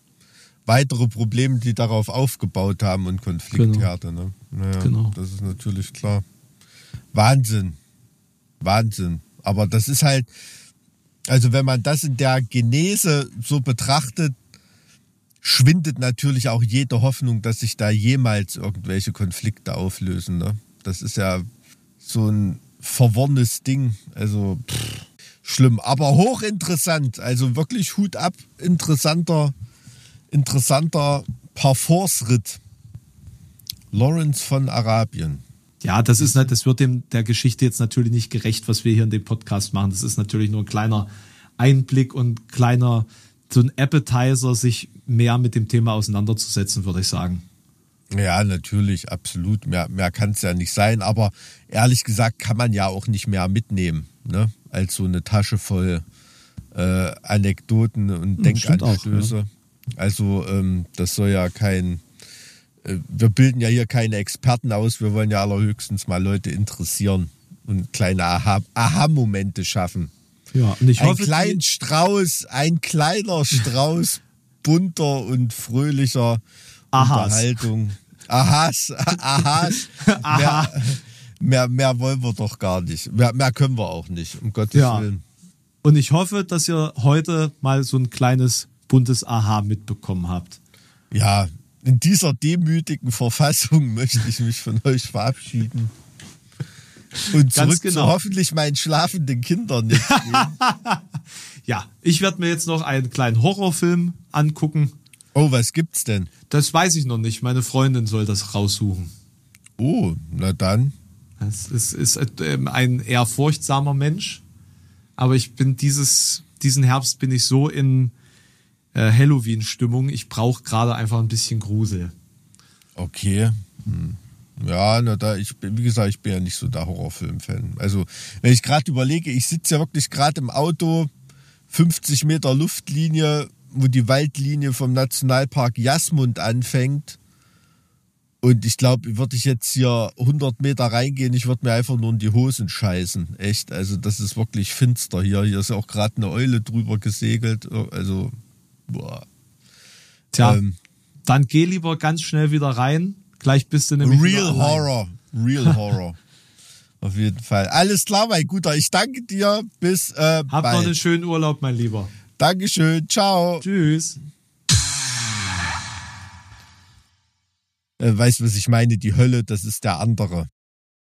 [SPEAKER 3] weitere Probleme, die darauf aufgebaut haben und Konfliktherde. Ne? Naja,
[SPEAKER 1] Genau.
[SPEAKER 3] Das ist natürlich klar. Wahnsinn. Wahnsinn. Aber das ist halt, also wenn man das in der Genese so betrachtet, schwindet natürlich auch jede Hoffnung, dass sich da jemals irgendwelche Konflikte auflösen. Ne? Das ist ja so ein verworrenes Ding. Also pff, schlimm, aber hochinteressant. Also wirklich Hut ab. Interessanter, interessanter Parforce-Ritt. Lawrence von Arabien.
[SPEAKER 1] Ja, das ist das wird dem der Geschichte jetzt natürlich nicht gerecht, was wir hier in dem Podcast machen. Das ist natürlich nur ein kleiner Einblick und kleiner so ein Appetizer, sich mehr mit dem Thema auseinanderzusetzen, würde ich sagen.
[SPEAKER 3] Ja, natürlich, absolut. Mehr, mehr kann es ja nicht sein. Aber ehrlich gesagt kann man ja auch nicht mehr mitnehmen, ne? als so eine Tasche voll äh, Anekdoten und
[SPEAKER 1] Hm, stimmt auch,
[SPEAKER 3] Denkanstöße. Also ähm, das soll ja kein, wir bilden ja hier keine Experten aus, wir wollen ja allerhöchstens mal Leute interessieren und kleine Aha- Aha-Momente schaffen.
[SPEAKER 1] Ja, und ich
[SPEAKER 3] Ein
[SPEAKER 1] hoffe,
[SPEAKER 3] kleiner
[SPEAKER 1] die,
[SPEAKER 3] Strauß, ein kleiner Strauß bunter und fröhlicher
[SPEAKER 1] Ahas.
[SPEAKER 3] Unterhaltung. Ahas, Ahas. Mehr, mehr, mehr wollen wir doch gar nicht. Mehr, mehr können wir auch nicht, um Gottes
[SPEAKER 1] Ja.
[SPEAKER 3] Willen.
[SPEAKER 1] und ich hoffe, dass ihr heute mal so ein kleines buntes Aha mitbekommen habt.
[SPEAKER 3] Ja, in dieser demütigen Verfassung möchte ich mich von euch verabschieden. Und zurück
[SPEAKER 1] genau.
[SPEAKER 3] zu hoffentlich meinen schlafenden Kindern jetzt gehen.
[SPEAKER 1] Ja, ich werde mir jetzt noch einen kleinen Horrorfilm angucken.
[SPEAKER 3] Oh, was gibt's denn?
[SPEAKER 1] Das weiß ich noch nicht. Meine Freundin soll das raussuchen.
[SPEAKER 3] Oh, na dann.
[SPEAKER 1] Es ist, ist ähm, ein eher furchtsamer Mensch, aber ich bin dieses, diesen Herbst bin ich so in äh, Halloween-Stimmung. Ich brauche gerade einfach ein bisschen Grusel.
[SPEAKER 3] Okay. Hm. Ja, na da, ich wie gesagt, ich bin ja nicht so der Horrorfilm-Fan. Also, wenn ich gerade überlege, ich sitze ja wirklich gerade im Auto, 50 Meter Luftlinie, wo die Waldlinie vom Nationalpark Jasmund anfängt. Und ich glaube, würde ich jetzt hier 100 Meter reingehen, ich würde mir einfach nur in die Hosen scheißen. Echt. Also, das ist wirklich finster hier. Hier ist ja auch gerade eine Eule drüber gesegelt. Also, boah.
[SPEAKER 1] Tja,
[SPEAKER 3] Ähm.
[SPEAKER 1] dann geh lieber ganz schnell wieder rein. Gleich bist du nämlich
[SPEAKER 3] Real. Horror. Real Horror. Auf jeden Fall. Alles klar, mein Guter. Ich danke dir. Bis äh,
[SPEAKER 1] Hab noch einen
[SPEAKER 3] bald.
[SPEAKER 1] schönen Urlaub, mein Lieber.
[SPEAKER 3] Dankeschön. Ciao.
[SPEAKER 1] Tschüss.
[SPEAKER 3] Äh, weißt du, was ich meine? Die Hölle, das ist der andere.